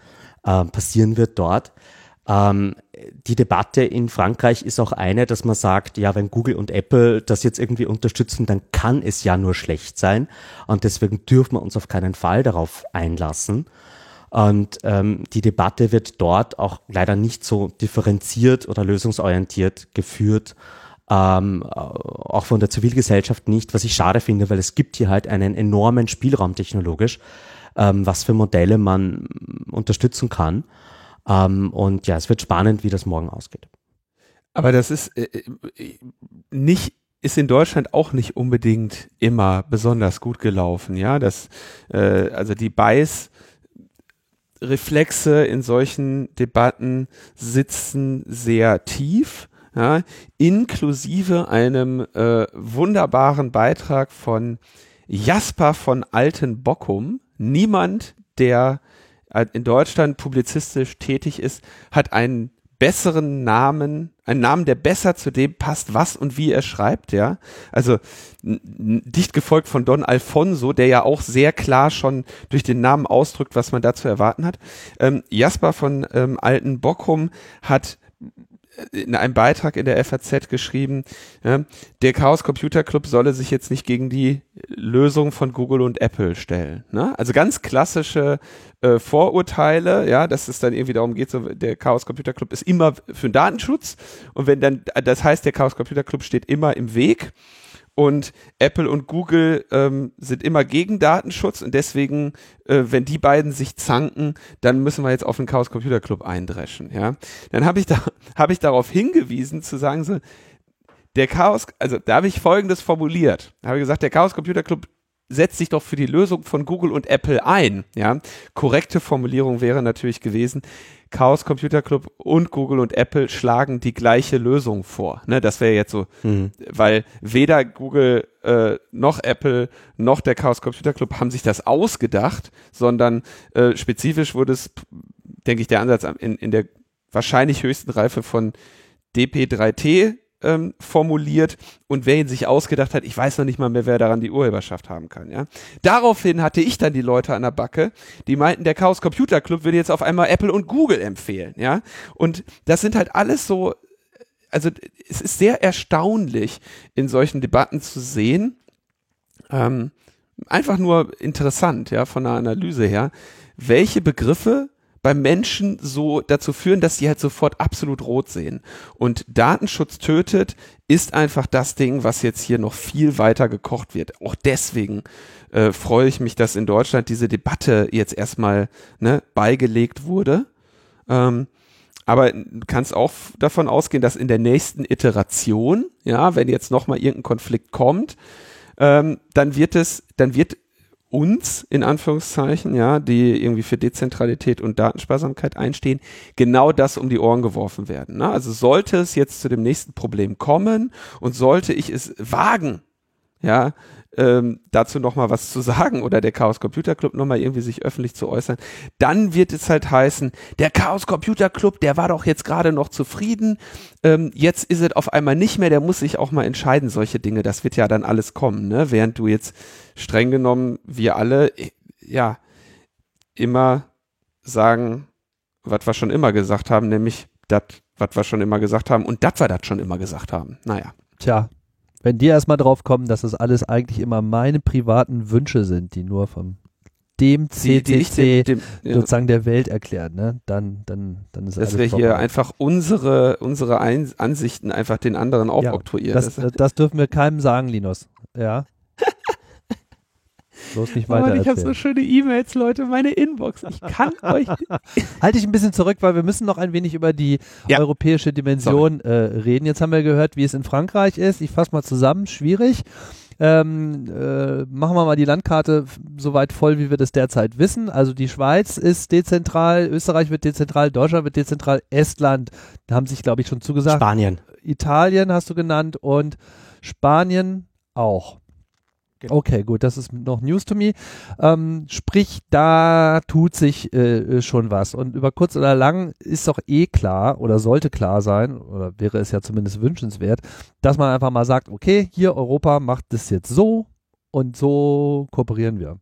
äh, passieren wird dort. Ähm, die Debatte in Frankreich ist auch eine, dass man sagt, ja, wenn Google und Apple das jetzt irgendwie unterstützen, dann kann es ja nur schlecht sein. Und deswegen dürfen wir uns auf keinen Fall darauf einlassen. Und ähm, die Debatte wird dort auch leider nicht so differenziert oder lösungsorientiert geführt, ähm, auch von der Zivilgesellschaft nicht, was ich schade finde, weil es gibt hier halt einen enormen Spielraum technologisch, ähm, was für Modelle man unterstützen kann. Ähm, und ja, es wird spannend, wie das morgen ausgeht. Aber das ist äh, äh, nicht ist in Deutschland auch nicht unbedingt immer besonders gut gelaufen, ja. Das, äh, also die Beißreflexe in solchen Debatten sitzen sehr tief, ja, inklusive einem äh, wunderbaren Beitrag von Jasper von Altenbockum. Niemand, der in Deutschland publizistisch tätig ist, hat einen besseren Namen, einen Namen, der besser zu dem passt, was und wie er schreibt, ja. Also dicht gefolgt von Don Alfonso, der ja auch sehr klar schon durch den Namen ausdrückt, was man da zu erwarten hat. Ähm, Jasper von ähm, Alten Bockum hat in einem Beitrag in der FAZ geschrieben, ja, der Chaos Computer Club solle sich jetzt nicht gegen die Lösung von Google und Apple stellen. Ne? Also ganz klassische äh, Vorurteile, ja, dass es dann irgendwie darum geht, so der Chaos Computer Club ist immer für den Datenschutz und wenn dann, das heißt, der Chaos Computer Club steht immer im Weg und Apple und Google ähm, sind immer gegen Datenschutz und deswegen, äh, wenn die beiden sich zanken, dann müssen wir jetzt auf den Chaos Computer Club eindreschen. Ja, dann habe ich da habe ich darauf hingewiesen zu sagen so, der Chaos, also da habe ich Folgendes formuliert, habe gesagt, der Chaos Computer Club setzt sich doch für die Lösung von Google und Apple ein. Ja, korrekte Formulierung wäre natürlich gewesen, Chaos Computer Club und Google und Apple schlagen die gleiche Lösung vor. Ne, das wäre jetzt so, mhm. weil weder Google äh, noch Apple noch der Chaos Computer Club haben sich das ausgedacht, sondern äh, spezifisch wurde es, denke ich, der Ansatz in, in der wahrscheinlich höchsten Reife von DP3T ähm, formuliert und wer ihn sich ausgedacht hat, ich weiß noch nicht mal mehr, wer daran die Urheberschaft haben kann. Ja? Daraufhin hatte ich dann die Leute an der Backe, die meinten, der Chaos Computer Club würde jetzt auf einmal Apple und Google empfehlen. Ja? Und das sind halt alles so, also es ist sehr erstaunlich, in solchen Debatten zu sehen, ähm, einfach nur interessant, ja, von der Analyse her, welche Begriffe beim Menschen so dazu führen, dass die halt sofort absolut rot sehen. Und Datenschutz tötet ist einfach das Ding, was jetzt hier noch viel weiter gekocht wird. Auch deswegen äh, freue ich mich, dass in Deutschland diese Debatte jetzt erstmal ne, beigelegt wurde. Ähm, aber du kannst auch davon ausgehen, dass in der nächsten Iteration, ja, wenn jetzt nochmal irgendein Konflikt kommt, ähm, dann wird es, dann wird uns, in Anführungszeichen, ja, die irgendwie für Dezentralität und Datensparsamkeit einstehen, genau das um die Ohren geworfen werden. Ne? Also sollte es jetzt zu dem nächsten Problem kommen und sollte ich es wagen, ja, ähm, dazu nochmal was zu sagen oder der Chaos Computer Club nochmal irgendwie sich öffentlich zu äußern, dann wird es halt heißen, der Chaos Computer Club, der war doch jetzt gerade noch zufrieden, ähm, jetzt ist es auf einmal nicht mehr, der muss sich auch mal entscheiden, solche Dinge, das wird ja dann alles kommen, ne? während du jetzt streng genommen, wir alle, ja, immer sagen, was wir schon immer gesagt haben, nämlich das, was wir schon immer gesagt haben und das wir das schon immer gesagt haben. Naja. Tja, wenn die erstmal drauf kommen, dass das alles eigentlich immer meine privaten Wünsche sind, die nur vom dem CCC ja. sozusagen der Welt erklärt, ne? Dann, dann, dann ist Dass wir hier einfach unsere, unsere Ein Ansichten einfach den anderen auch ja, Das, das dürfen wir keinem sagen, Linus. Ja. Bloß nicht weiter. Oh, ich habe so schöne E-Mails, Leute, meine Inbox. Ich kann euch. Halte ich ein bisschen zurück, weil wir müssen noch ein wenig über die ja. europäische Dimension äh, reden. Jetzt haben wir gehört, wie es in Frankreich ist. Ich fasse mal zusammen. Schwierig. Ähm, äh, machen wir mal die Landkarte so weit voll, wie wir das derzeit wissen. Also die Schweiz ist dezentral, Österreich wird dezentral, Deutschland wird dezentral, Estland, da haben sich, glaube ich, schon zugesagt. Spanien. Italien hast du genannt und Spanien auch. Genau. Okay, gut, das ist noch News to me. Ähm, sprich, da tut sich äh, schon was. Und über kurz oder lang ist doch eh klar oder sollte klar sein, oder wäre es ja zumindest wünschenswert, dass man einfach mal sagt, okay, hier Europa macht das jetzt so und so kooperieren wir.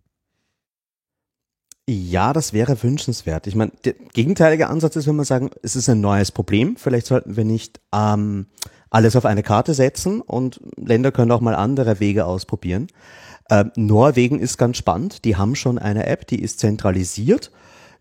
Ja, das wäre wünschenswert. Ich meine, der gegenteilige Ansatz ist, wenn man sagen, es ist ein neues Problem. Vielleicht sollten wir nicht ähm, alles auf eine Karte setzen und Länder können auch mal andere Wege ausprobieren. Äh, Norwegen ist ganz spannend. Die haben schon eine App, die ist zentralisiert,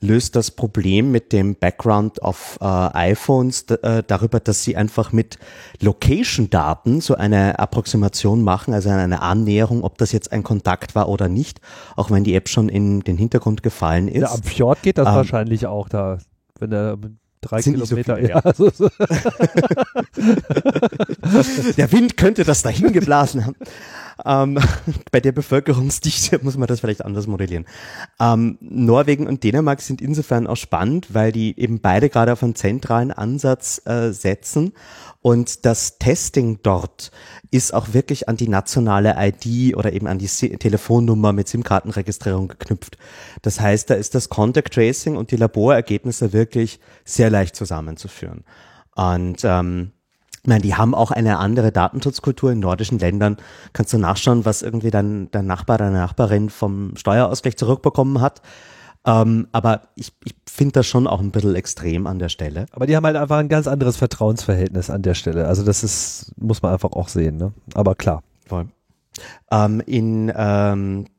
löst das Problem mit dem Background auf äh, iPhones äh, darüber, dass sie einfach mit Location-Daten so eine Approximation machen, also eine Annäherung, ob das jetzt ein Kontakt war oder nicht, auch wenn die App schon in den Hintergrund gefallen ist. Ja, am Fjord geht das ähm, wahrscheinlich auch da wenn der drei Sind Kilometer. So ja. Der Wind könnte das dahin geblasen haben. Ähm, bei der Bevölkerungsdichte muss man das vielleicht anders modellieren. Ähm, Norwegen und Dänemark sind insofern auch spannend, weil die eben beide gerade auf einen zentralen Ansatz äh, setzen und das Testing dort ist auch wirklich an die nationale ID oder eben an die Telefonnummer mit SIM-Kartenregistrierung geknüpft. Das heißt, da ist das Contact Tracing und die Laborergebnisse wirklich sehr leicht zusammenzuführen. Und ähm, ich meine, die haben auch eine andere Datenschutzkultur in nordischen Ländern. Kannst du nachschauen, was irgendwie dein, dein Nachbar, deine Nachbarin vom Steuerausgleich zurückbekommen hat. Ähm, aber ich, ich finde das schon auch ein bisschen extrem an der Stelle. Aber die haben halt einfach ein ganz anderes Vertrauensverhältnis an der Stelle. Also das ist, muss man einfach auch sehen, ne? Aber klar. Voll. Ähm, in ähm, äh,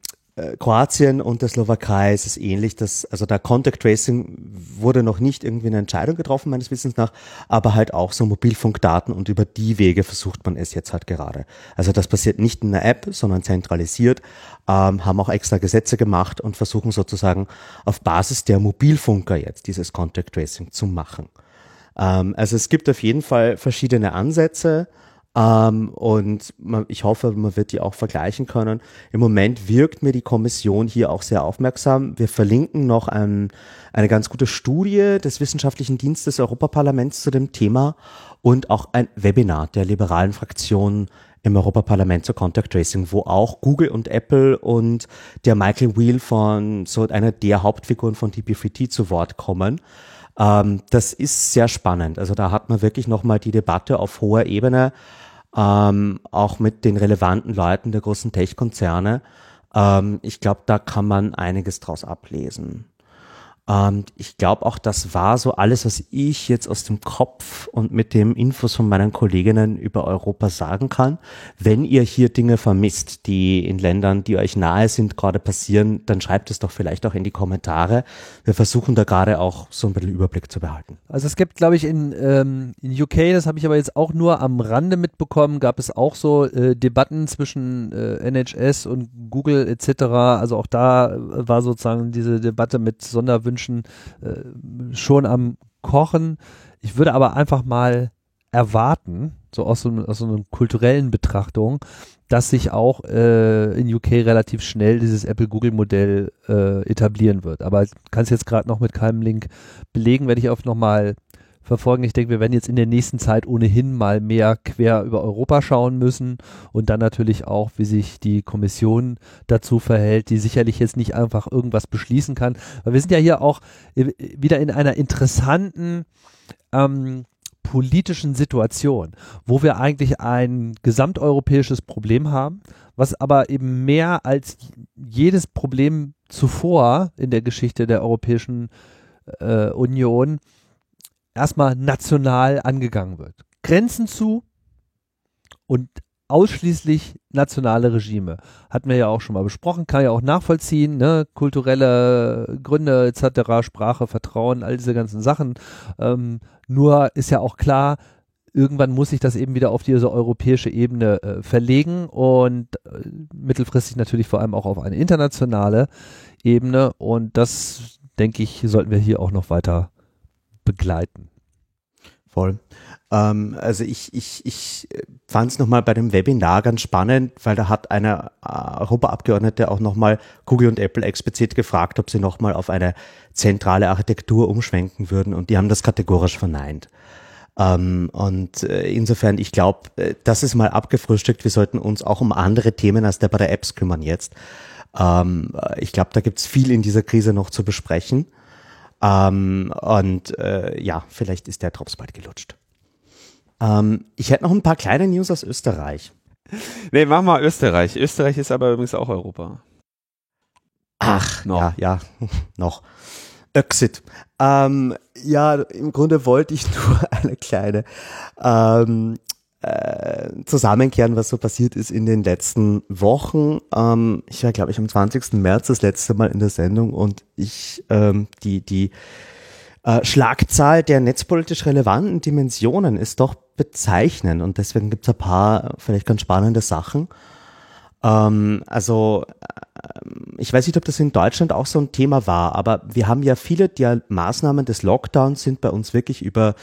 Kroatien und der Slowakei ist es ähnlich, dass, also da Contact Tracing wurde noch nicht irgendwie eine Entscheidung getroffen, meines Wissens nach, aber halt auch so Mobilfunkdaten und über die Wege versucht man es jetzt halt gerade. Also das passiert nicht in einer App, sondern zentralisiert, ähm, haben auch extra Gesetze gemacht und versuchen sozusagen auf Basis der Mobilfunker jetzt dieses Contact Tracing zu machen. Ähm, also es gibt auf jeden Fall verschiedene Ansätze, ähm, und man, ich hoffe, man wird die auch vergleichen können. Im Moment wirkt mir die Kommission hier auch sehr aufmerksam. Wir verlinken noch ein, eine ganz gute Studie des Wissenschaftlichen Dienstes Europaparlaments zu dem Thema und auch ein Webinar der liberalen Fraktion im Europaparlament zu Contact Tracing, wo auch Google und Apple und der Michael Wheel von so einer der Hauptfiguren von DP3T zu Wort kommen. Ähm, das ist sehr spannend. Also da hat man wirklich nochmal die Debatte auf hoher Ebene ähm, auch mit den relevanten Leuten der großen Tech-Konzerne. Ähm, ich glaube, da kann man einiges draus ablesen. Ähm, ich glaube auch, das war so alles, was ich jetzt aus dem Kopf und mit dem Infos von meinen Kolleginnen über Europa sagen kann. Wenn ihr hier Dinge vermisst, die in Ländern, die euch nahe sind, gerade passieren, dann schreibt es doch vielleicht auch in die Kommentare. Wir versuchen da gerade auch so ein bisschen Überblick zu behalten. Also es gibt, glaube ich, in, ähm, in UK, das habe ich aber jetzt auch nur am Rande mitbekommen, gab es auch so äh, Debatten zwischen äh, NHS und Google etc. Also auch da äh, war sozusagen diese Debatte mit Sonderwünschen Wünschen äh, schon am Kochen. Ich würde aber einfach mal erwarten, so aus so, aus so einer kulturellen Betrachtung, dass sich auch äh, in UK relativ schnell dieses Apple-Google-Modell äh, etablieren wird. Aber kann es jetzt gerade noch mit keinem Link belegen, werde ich auch nochmal verfolgen. Ich denke, wir werden jetzt in der nächsten Zeit ohnehin mal mehr quer über Europa schauen müssen und dann natürlich auch, wie sich die Kommission dazu verhält, die sicherlich jetzt nicht einfach irgendwas beschließen kann. Weil wir sind ja hier auch wieder in einer interessanten ähm, politischen Situation, wo wir eigentlich ein gesamteuropäisches Problem haben, was aber eben mehr als jedes Problem zuvor in der Geschichte der Europäischen äh, Union erstmal national angegangen wird. Grenzen zu und ausschließlich nationale Regime. Hatten wir ja auch schon mal besprochen, kann ja auch nachvollziehen, ne? kulturelle Gründe etc., Sprache, Vertrauen, all diese ganzen Sachen. Ähm, nur ist ja auch klar, irgendwann muss sich das eben wieder auf diese europäische Ebene äh, verlegen und äh, mittelfristig natürlich vor allem auch auf eine internationale Ebene und das, denke ich, sollten wir hier auch noch weiter begleiten. Voll. Ähm, also ich, ich, ich fand es nochmal bei dem Webinar ganz spannend, weil da hat eine äh, Europaabgeordnete auch nochmal Google und Apple explizit gefragt, ob sie nochmal auf eine zentrale Architektur umschwenken würden und die haben das kategorisch verneint. Ähm, und äh, insofern, ich glaube, äh, das ist mal abgefrühstückt. Wir sollten uns auch um andere Themen als der bei der Apps kümmern jetzt. Ähm, ich glaube, da gibt es viel in dieser Krise noch zu besprechen. Ähm, und äh, ja, vielleicht ist der Drops bald gelutscht. Ähm, ich hätte noch ein paar kleine News aus Österreich. Nee, mach mal Österreich. Österreich ist aber übrigens auch Europa. Ach, noch. Ja, ja, noch. Exit. Ähm, ja, im Grunde wollte ich nur eine kleine ähm, äh, zusammenkehren, was so passiert ist in den letzten Wochen. Ähm, ich war, glaube ich, am 20. März das letzte Mal in der Sendung und ich ähm, die die äh, Schlagzahl der netzpolitisch relevanten Dimensionen ist doch bezeichnend und deswegen gibt es ein paar vielleicht ganz spannende Sachen. Ähm, also äh, ich weiß nicht, ob das in Deutschland auch so ein Thema war, aber wir haben ja viele der Maßnahmen des Lockdowns sind bei uns wirklich über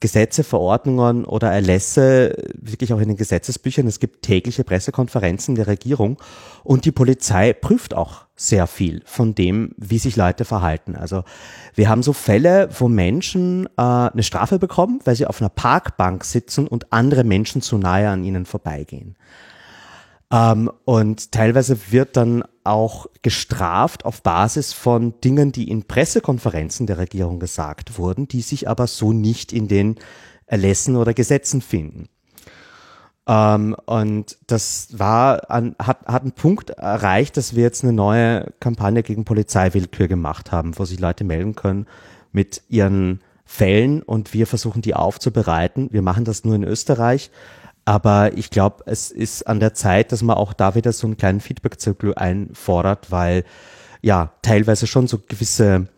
Gesetze, Verordnungen oder Erlässe wirklich auch in den Gesetzesbüchern. Es gibt tägliche Pressekonferenzen der Regierung und die Polizei prüft auch sehr viel von dem, wie sich Leute verhalten. Also wir haben so Fälle, wo Menschen äh, eine Strafe bekommen, weil sie auf einer Parkbank sitzen und andere Menschen zu nahe an ihnen vorbeigehen. Ähm, und teilweise wird dann auch gestraft auf Basis von Dingen, die in Pressekonferenzen der Regierung gesagt wurden, die sich aber so nicht in den Erlässen oder Gesetzen finden. Ähm, und das war an, hat, hat einen Punkt erreicht, dass wir jetzt eine neue Kampagne gegen Polizeiwillkür gemacht haben, wo sich Leute melden können mit ihren Fällen und wir versuchen die aufzubereiten. Wir machen das nur in Österreich aber ich glaube, es ist an der Zeit, dass man auch da wieder so einen kleinen Feedback-Zirkel einfordert, weil ja teilweise schon so gewisse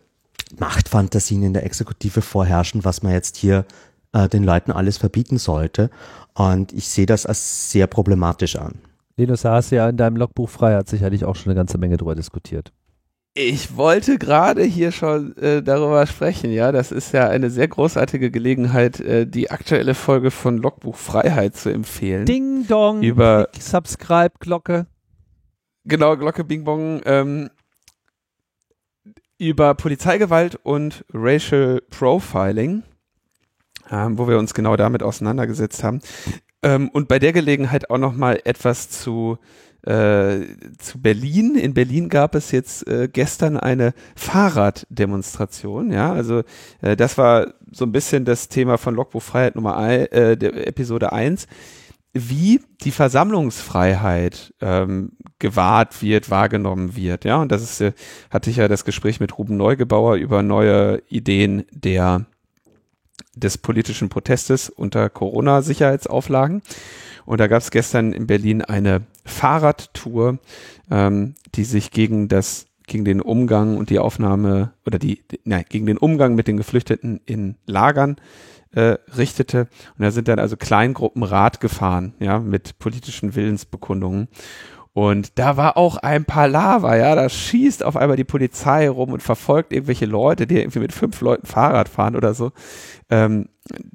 Machtfantasien in der Exekutive vorherrschen, was man jetzt hier äh, den Leuten alles verbieten sollte. Und ich sehe das als sehr problematisch an. Linus, da hast du ja in deinem Logbuch frei, hat sicherlich auch schon eine ganze Menge drüber diskutiert. Ich wollte gerade hier schon äh, darüber sprechen, ja. Das ist ja eine sehr großartige Gelegenheit, äh, die aktuelle Folge von Logbuch Freiheit zu empfehlen. Ding Dong, über Subscribe, Glocke. Genau, Glocke Bing Bong. Ähm, über Polizeigewalt und Racial Profiling, ähm, wo wir uns genau damit auseinandergesetzt haben. Ähm, und bei der Gelegenheit auch noch mal etwas zu äh, zu Berlin. In Berlin gab es jetzt äh, gestern eine Fahrraddemonstration. Ja, also äh, das war so ein bisschen das Thema von Logbuch Freiheit Nummer ein, äh, der Episode 1. wie die Versammlungsfreiheit ähm, gewahrt wird, wahrgenommen wird. Ja, und das ist, äh, hatte ich ja das Gespräch mit Ruben Neugebauer über neue Ideen der des politischen Protestes unter Corona-Sicherheitsauflagen. Und da gab es gestern in Berlin eine Fahrradtour, ähm, die sich gegen das gegen den Umgang und die Aufnahme oder die, nein, gegen den Umgang mit den Geflüchteten in Lagern äh, richtete. Und da sind dann also Kleingruppen Rad gefahren, ja, mit politischen Willensbekundungen. Und da war auch ein Palaver, ja, da schießt auf einmal die Polizei rum und verfolgt irgendwelche Leute, die irgendwie mit fünf Leuten Fahrrad fahren oder so. Ähm,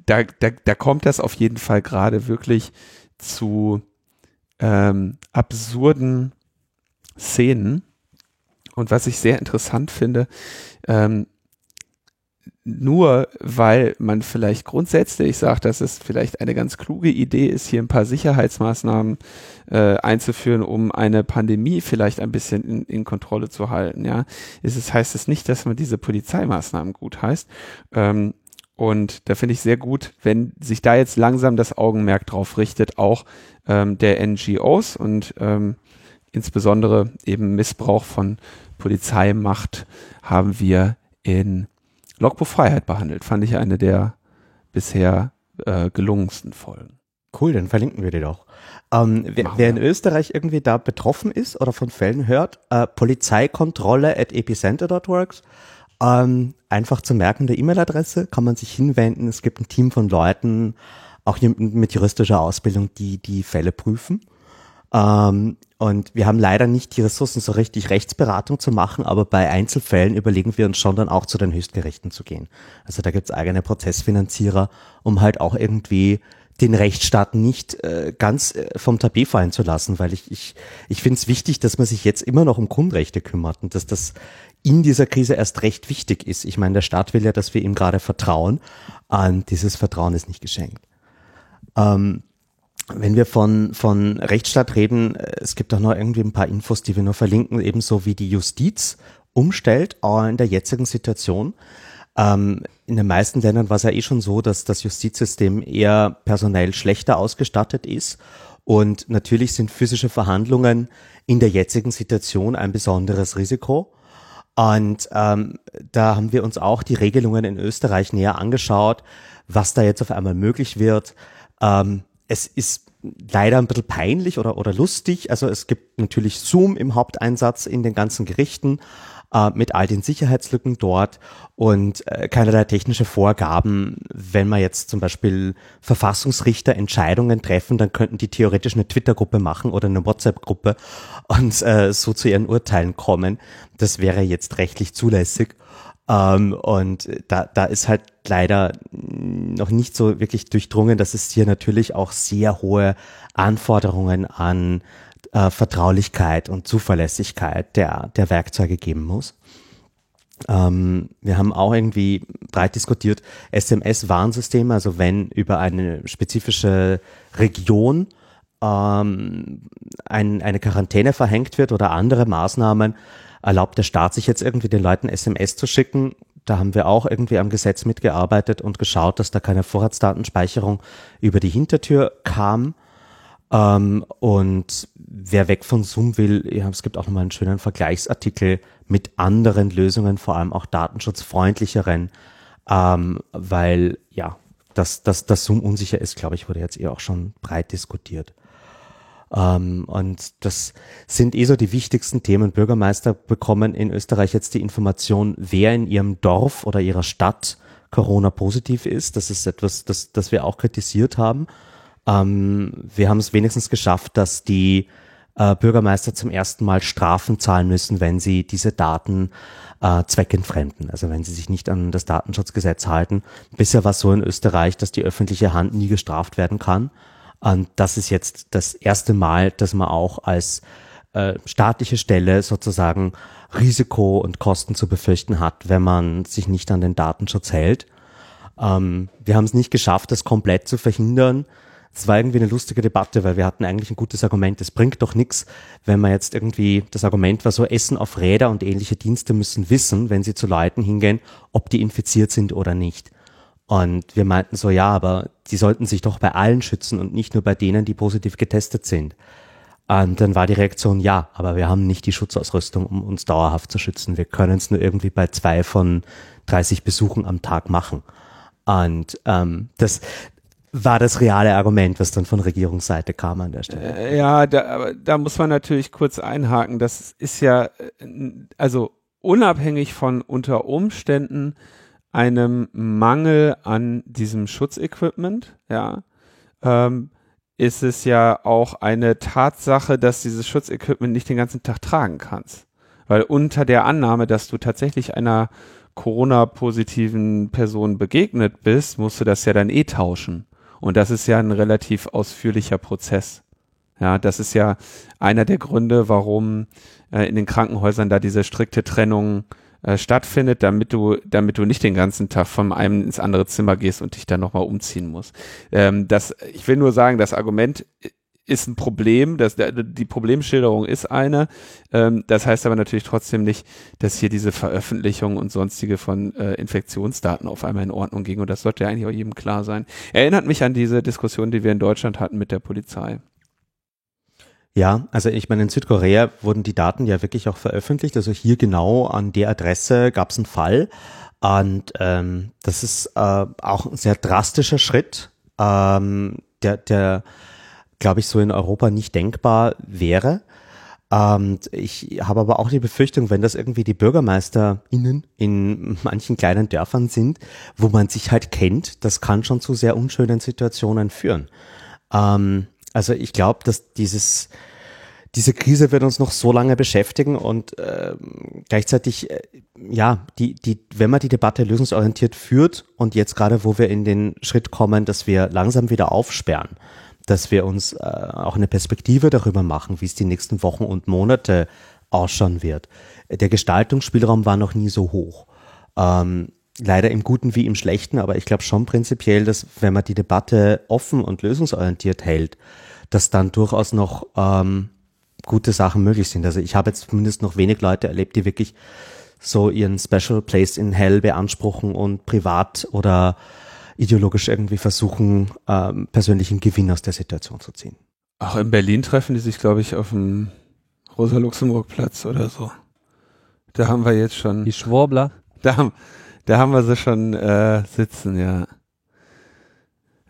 da, da, da kommt das auf jeden Fall gerade wirklich zu ähm, absurden Szenen. Und was ich sehr interessant finde, ähm, nur weil man vielleicht grundsätzlich sagt, dass es vielleicht eine ganz kluge Idee ist, hier ein paar Sicherheitsmaßnahmen äh, einzuführen, um eine Pandemie vielleicht ein bisschen in, in Kontrolle zu halten. Ja, ist es heißt es nicht, dass man diese Polizeimaßnahmen gut heißt. Ähm, und da finde ich sehr gut, wenn sich da jetzt langsam das Augenmerk drauf richtet, auch ähm, der NGOs und ähm, insbesondere eben Missbrauch von Polizeimacht haben wir in Logbuch Freiheit behandelt. Fand ich eine der bisher äh, gelungensten Folgen. Cool, dann verlinken wir die doch. Ähm, wer, wer, in Österreich irgendwie da betroffen ist oder von Fällen hört, äh, Polizeikontrolle at epicenter.works. Ähm, einfach zu merken, der E-Mail-Adresse kann man sich hinwenden. Es gibt ein Team von Leuten, auch mit juristischer Ausbildung, die die Fälle prüfen. Ähm, und wir haben leider nicht die Ressourcen, so richtig Rechtsberatung zu machen, aber bei Einzelfällen überlegen wir uns schon dann auch zu den Höchstgerichten zu gehen. Also da gibt's eigene Prozessfinanzierer, um halt auch irgendwie den Rechtsstaat nicht äh, ganz äh, vom Tapet fallen zu lassen, weil ich, ich, ich finde es wichtig, dass man sich jetzt immer noch um Grundrechte kümmert und dass das in dieser Krise erst recht wichtig ist. Ich meine, der Staat will ja, dass wir ihm gerade vertrauen und dieses Vertrauen ist nicht geschenkt. Ähm, wenn wir von, von Rechtsstaat reden, äh, es gibt auch noch irgendwie ein paar Infos, die wir nur verlinken, ebenso wie die Justiz umstellt in der jetzigen Situation. Ähm, in den meisten Ländern war es ja eh schon so, dass das Justizsystem eher personell schlechter ausgestattet ist. Und natürlich sind physische Verhandlungen in der jetzigen Situation ein besonderes Risiko. Und ähm, da haben wir uns auch die Regelungen in Österreich näher angeschaut, was da jetzt auf einmal möglich wird. Ähm, es ist leider ein bisschen peinlich oder, oder lustig. Also es gibt natürlich Zoom im Haupteinsatz in den ganzen Gerichten äh, mit all den Sicherheitslücken dort und äh, keinerlei technische Vorgaben. Wenn man jetzt zum Beispiel Verfassungsrichter Entscheidungen treffen, dann könnten die theoretisch eine Twitter-Gruppe machen oder eine WhatsApp-Gruppe und äh, so zu ihren Urteilen kommen. Das wäre jetzt rechtlich zulässig. Ähm, und da, da ist halt leider noch nicht so wirklich durchdrungen, dass es hier natürlich auch sehr hohe Anforderungen an äh, Vertraulichkeit und Zuverlässigkeit der, der Werkzeuge geben muss. Ähm, wir haben auch irgendwie breit diskutiert, SMS-Warnsysteme, also wenn über eine spezifische Region ähm, ein, eine Quarantäne verhängt wird oder andere Maßnahmen, erlaubt der Staat sich jetzt irgendwie den Leuten SMS zu schicken. Da haben wir auch irgendwie am Gesetz mitgearbeitet und geschaut, dass da keine Vorratsdatenspeicherung über die Hintertür kam. Ähm, und wer weg von Zoom will, ja, es gibt auch nochmal einen schönen Vergleichsartikel mit anderen Lösungen, vor allem auch datenschutzfreundlicheren, ähm, weil ja, dass, dass, dass Zoom unsicher ist, glaube ich, wurde jetzt eh auch schon breit diskutiert. Ähm, und das sind eh so die wichtigsten Themen. Bürgermeister bekommen in Österreich jetzt die Information, wer in ihrem Dorf oder ihrer Stadt Corona positiv ist. Das ist etwas, das, das wir auch kritisiert haben. Ähm, wir haben es wenigstens geschafft, dass die äh, Bürgermeister zum ersten Mal Strafen zahlen müssen, wenn sie diese Daten äh, zweckentfremden, also wenn sie sich nicht an das Datenschutzgesetz halten. Bisher war es so in Österreich, dass die öffentliche Hand nie gestraft werden kann. Und das ist jetzt das erste Mal, dass man auch als äh, staatliche Stelle sozusagen Risiko und Kosten zu befürchten hat, wenn man sich nicht an den Datenschutz hält. Ähm, wir haben es nicht geschafft, das komplett zu verhindern. Es war irgendwie eine lustige Debatte, weil wir hatten eigentlich ein gutes Argument. Es bringt doch nichts, wenn man jetzt irgendwie, das Argument war so, Essen auf Räder und ähnliche Dienste müssen wissen, wenn sie zu Leuten hingehen, ob die infiziert sind oder nicht. Und wir meinten so, ja, aber die sollten sich doch bei allen schützen und nicht nur bei denen, die positiv getestet sind. Und dann war die Reaktion, ja, aber wir haben nicht die Schutzausrüstung, um uns dauerhaft zu schützen. Wir können es nur irgendwie bei zwei von 30 Besuchen am Tag machen. Und ähm, das war das reale Argument, was dann von Regierungsseite kam an der Stelle. Äh, ja, da, da muss man natürlich kurz einhaken. Das ist ja, äh, also unabhängig von unter Umständen einem Mangel an diesem Schutzequipment, ja, ähm, ist es ja auch eine Tatsache, dass dieses Schutzequipment nicht den ganzen Tag tragen kannst. Weil unter der Annahme, dass du tatsächlich einer Corona-positiven Person begegnet bist, musst du das ja dann eh tauschen. Und das ist ja ein relativ ausführlicher Prozess. Ja, das ist ja einer der Gründe, warum äh, in den Krankenhäusern da diese strikte Trennung äh, stattfindet, damit du, damit du nicht den ganzen Tag von einem ins andere Zimmer gehst und dich dann nochmal umziehen musst. Ähm, das, ich will nur sagen, das Argument ist ein Problem, das, die Problemschilderung ist eine. Ähm, das heißt aber natürlich trotzdem nicht, dass hier diese Veröffentlichung und sonstige von äh, Infektionsdaten auf einmal in Ordnung ging. Und das sollte ja eigentlich auch jedem klar sein. Erinnert mich an diese Diskussion, die wir in Deutschland hatten mit der Polizei. Ja, also ich meine, in Südkorea wurden die Daten ja wirklich auch veröffentlicht. Also hier genau an der Adresse gab es einen Fall. Und ähm, das ist äh, auch ein sehr drastischer Schritt, ähm, der, der glaube ich, so in Europa nicht denkbar wäre. Und ich habe aber auch die Befürchtung, wenn das irgendwie die BürgermeisterInnen in manchen kleinen Dörfern sind, wo man sich halt kennt, das kann schon zu sehr unschönen Situationen führen. Ähm, also ich glaube, dass dieses diese Krise wird uns noch so lange beschäftigen und äh, gleichzeitig, äh, ja, die, die, wenn man die Debatte lösungsorientiert führt und jetzt gerade, wo wir in den Schritt kommen, dass wir langsam wieder aufsperren, dass wir uns äh, auch eine Perspektive darüber machen, wie es die nächsten Wochen und Monate ausschauen wird. Der Gestaltungsspielraum war noch nie so hoch. Ähm, leider im Guten wie im Schlechten, aber ich glaube schon prinzipiell, dass wenn man die Debatte offen und lösungsorientiert hält, dass dann durchaus noch ähm, gute Sachen möglich sind. Also ich habe jetzt zumindest noch wenig Leute erlebt, die wirklich so ihren Special Place in Hell beanspruchen und privat oder ideologisch irgendwie versuchen, ähm, persönlichen Gewinn aus der Situation zu ziehen. Auch in Berlin treffen die sich, glaube ich, auf dem Rosa-Luxemburg-Platz oder so. Da haben wir jetzt schon. Die Schwurbler. Da, da haben wir sie schon äh, sitzen, ja.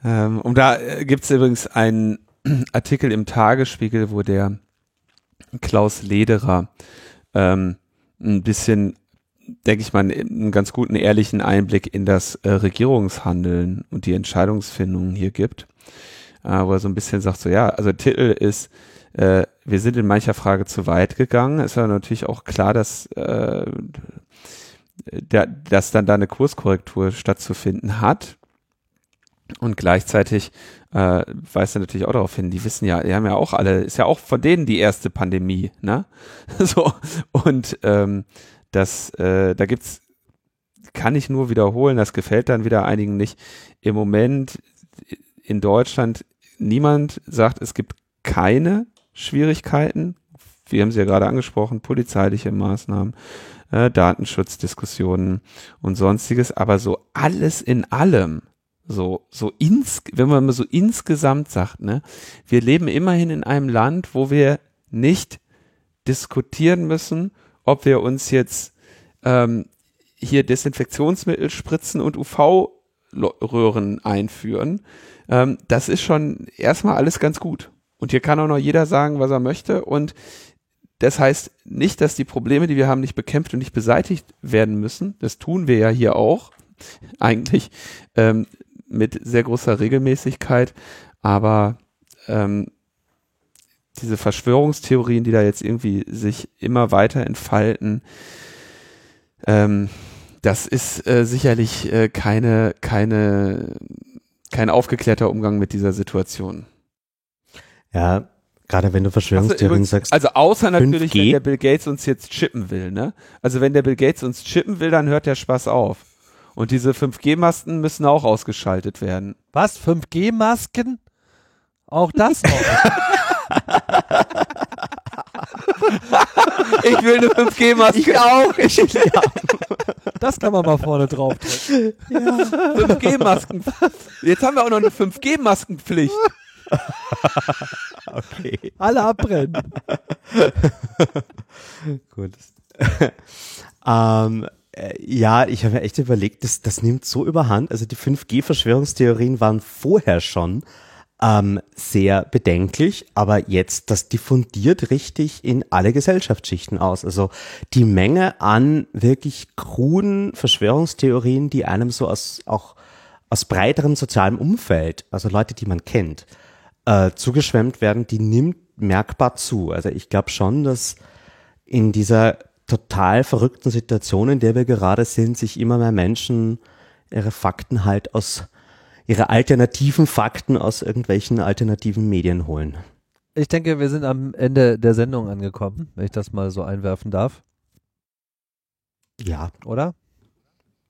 Ähm, und da äh, gibt es übrigens einen Artikel im Tagesspiegel, wo der Klaus Lederer ähm, ein bisschen, denke ich mal, einen ganz guten, ehrlichen Einblick in das äh, Regierungshandeln und die Entscheidungsfindungen hier gibt, äh, wo er so ein bisschen sagt, so ja, also Titel ist, äh, wir sind in mancher Frage zu weit gegangen. Ist ja natürlich auch klar, dass, äh, der, dass dann da eine Kurskorrektur stattzufinden hat. Und gleichzeitig äh, weist er natürlich auch darauf hin, die wissen ja, die haben ja auch alle, ist ja auch von denen die erste Pandemie, ne? so, und ähm, das, äh, da gibt's, kann ich nur wiederholen, das gefällt dann wieder einigen nicht. Im Moment in Deutschland niemand sagt, es gibt keine Schwierigkeiten. Wir haben sie ja gerade angesprochen, polizeiliche Maßnahmen, äh, Datenschutzdiskussionen und sonstiges, aber so alles in allem so, so ins, wenn man mal so insgesamt sagt, ne, wir leben immerhin in einem Land, wo wir nicht diskutieren müssen, ob wir uns jetzt ähm, hier Desinfektionsmittel spritzen und UV-Röhren einführen. Ähm, das ist schon erstmal alles ganz gut. Und hier kann auch noch jeder sagen, was er möchte. Und das heißt nicht, dass die Probleme, die wir haben, nicht bekämpft und nicht beseitigt werden müssen. Das tun wir ja hier auch eigentlich. Ähm, mit sehr großer Regelmäßigkeit, aber ähm, diese Verschwörungstheorien, die da jetzt irgendwie sich immer weiter entfalten, ähm, das ist äh, sicherlich äh, keine, keine, kein aufgeklärter Umgang mit dieser Situation. Ja, gerade wenn du Verschwörungstheorien also, sagst. Also außer natürlich, 5G? wenn der Bill Gates uns jetzt chippen will, ne? Also wenn der Bill Gates uns chippen will, dann hört der Spaß auf. Und diese 5G-Masten müssen auch ausgeschaltet werden. Was? 5G-Masken? Auch das noch? Ich will eine 5G-Maske. Ich auch. Ich, ja. Das kann man mal vorne drauf drücken. 5G-Masken. Jetzt haben wir auch noch eine 5G-Maskenpflicht. Okay. Alle abbrennen. Gut. ähm, äh, ja, ich habe mir echt überlegt, das, das nimmt so überhand. Also die 5G-Verschwörungstheorien waren vorher schon ähm, sehr bedenklich, aber jetzt, das diffundiert richtig in alle Gesellschaftsschichten aus. Also die Menge an wirklich kruden Verschwörungstheorien, die einem so aus, auch aus breiterem sozialem Umfeld, also Leute, die man kennt, äh, zugeschwemmt werden, die nimmt merkbar zu. Also ich glaube schon, dass in dieser total verrückten Situation, in der wir gerade sind, sich immer mehr Menschen ihre Fakten halt aus, ihre alternativen Fakten aus irgendwelchen alternativen Medien holen. Ich denke, wir sind am Ende der Sendung angekommen, wenn ich das mal so einwerfen darf, Ja, oder?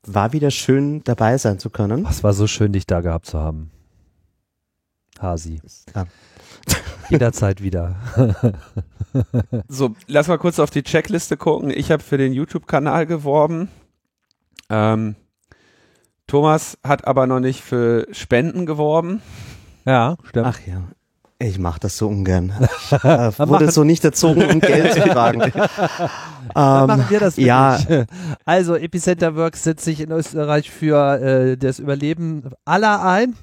war wieder schön dabei sein zu können. Was war so schön, dich da gehabt zu haben. Hasi. Ja. Jederzeit wieder. So, lass mal kurz auf die Checkliste gucken. Ich habe für den YouTube-Kanal geworben. Ähm, Thomas hat aber noch nicht für Spenden geworben. ja, stimmt. Ach ja. Ich mache das so ungern. Ich äh, wurde so nicht erzogen, um Geld zu fragen. Dann machen wir das ja. Also Epicenter Works setzt sich in Österreich für äh, das Überleben aller ein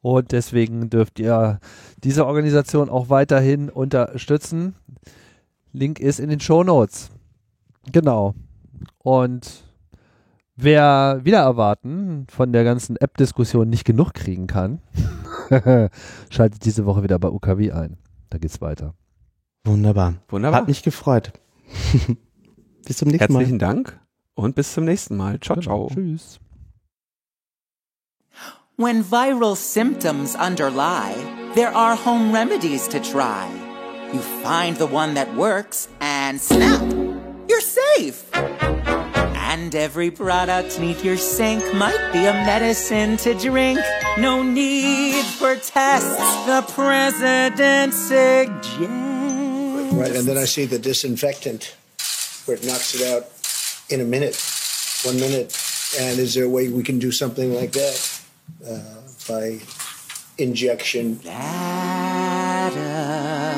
und deswegen dürft ihr diese Organisation auch weiterhin unterstützen. Link ist in den Show Notes. Genau. Und wer wieder erwarten von der ganzen App-Diskussion nicht genug kriegen kann, schaltet diese Woche wieder bei UKW ein. Da geht's weiter. wunderbar. Wunderbar. Hat mich gefreut. Bis zum nächsten Mal. Herzlichen Dank und bis zum nächsten Mal. Ciao, ciao. Tschüss. When viral symptoms underlie, there are home remedies to try. You find the one that works and snap, you're safe. And every product neath your sink might be a medicine to drink. No need for tests, the president suggests. Right, and then I see the disinfectant where it knocks it out in a minute, one minute. And is there a way we can do something like that uh, by injection? That a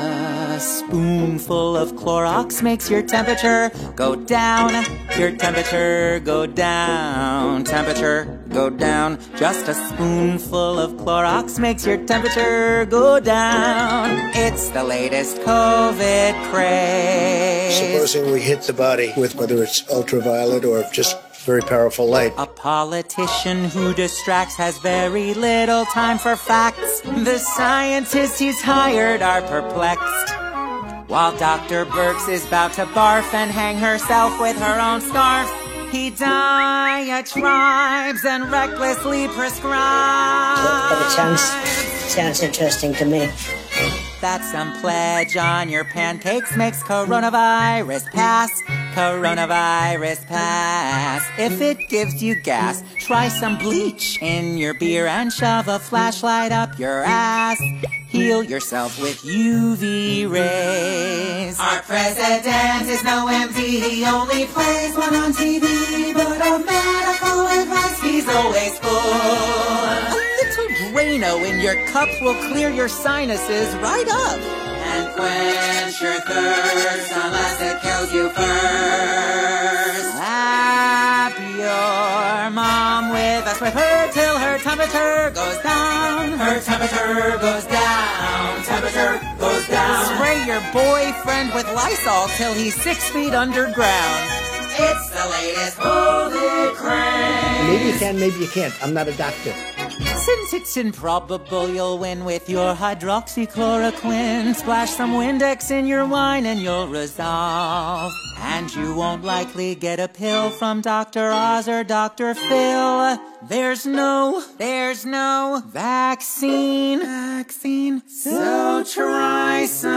spoonful of Clorox makes your temperature go down. Your temperature go down. Temperature go down. Just a spoonful of Clorox makes your temperature go down. It's the latest COVID craze. Supposing we hit the body with whether it's ultraviolet or just very powerful light. A politician who distracts has very little time for facts. The scientists he's hired are perplexed. While Dr. Burks is about to barf and hang herself with her own scarf, he diatribes and recklessly prescribes. It sounds sounds interesting to me. That some pledge on your pancakes makes coronavirus pass. Coronavirus pass. If it gives you gas, try some bleach in your beer and shove a flashlight up your ass. Heal yourself with UV rays. Our president is no MD, he only plays one on TV. But of medical advice, he's always full. Drano in your cup will clear your sinuses right up. And quench your thirst unless it kills you first. Slap your mom with a swiffer till her temperature goes down. Her temperature goes down. Temperature goes down. Spray your boyfriend with Lysol till he's six feet underground. It's the latest COVID craze. Maybe you can, maybe you can't. I'm not a doctor. Since it's improbable you'll win with your hydroxychloroquine, splash some Windex in your wine and you'll resolve. And you won't likely get a pill from Dr. Oz or Dr. Phil. There's no, there's no vaccine, vaccine. So try some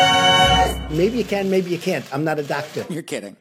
Maybe you can, maybe you can't. I'm not a doctor. You're kidding.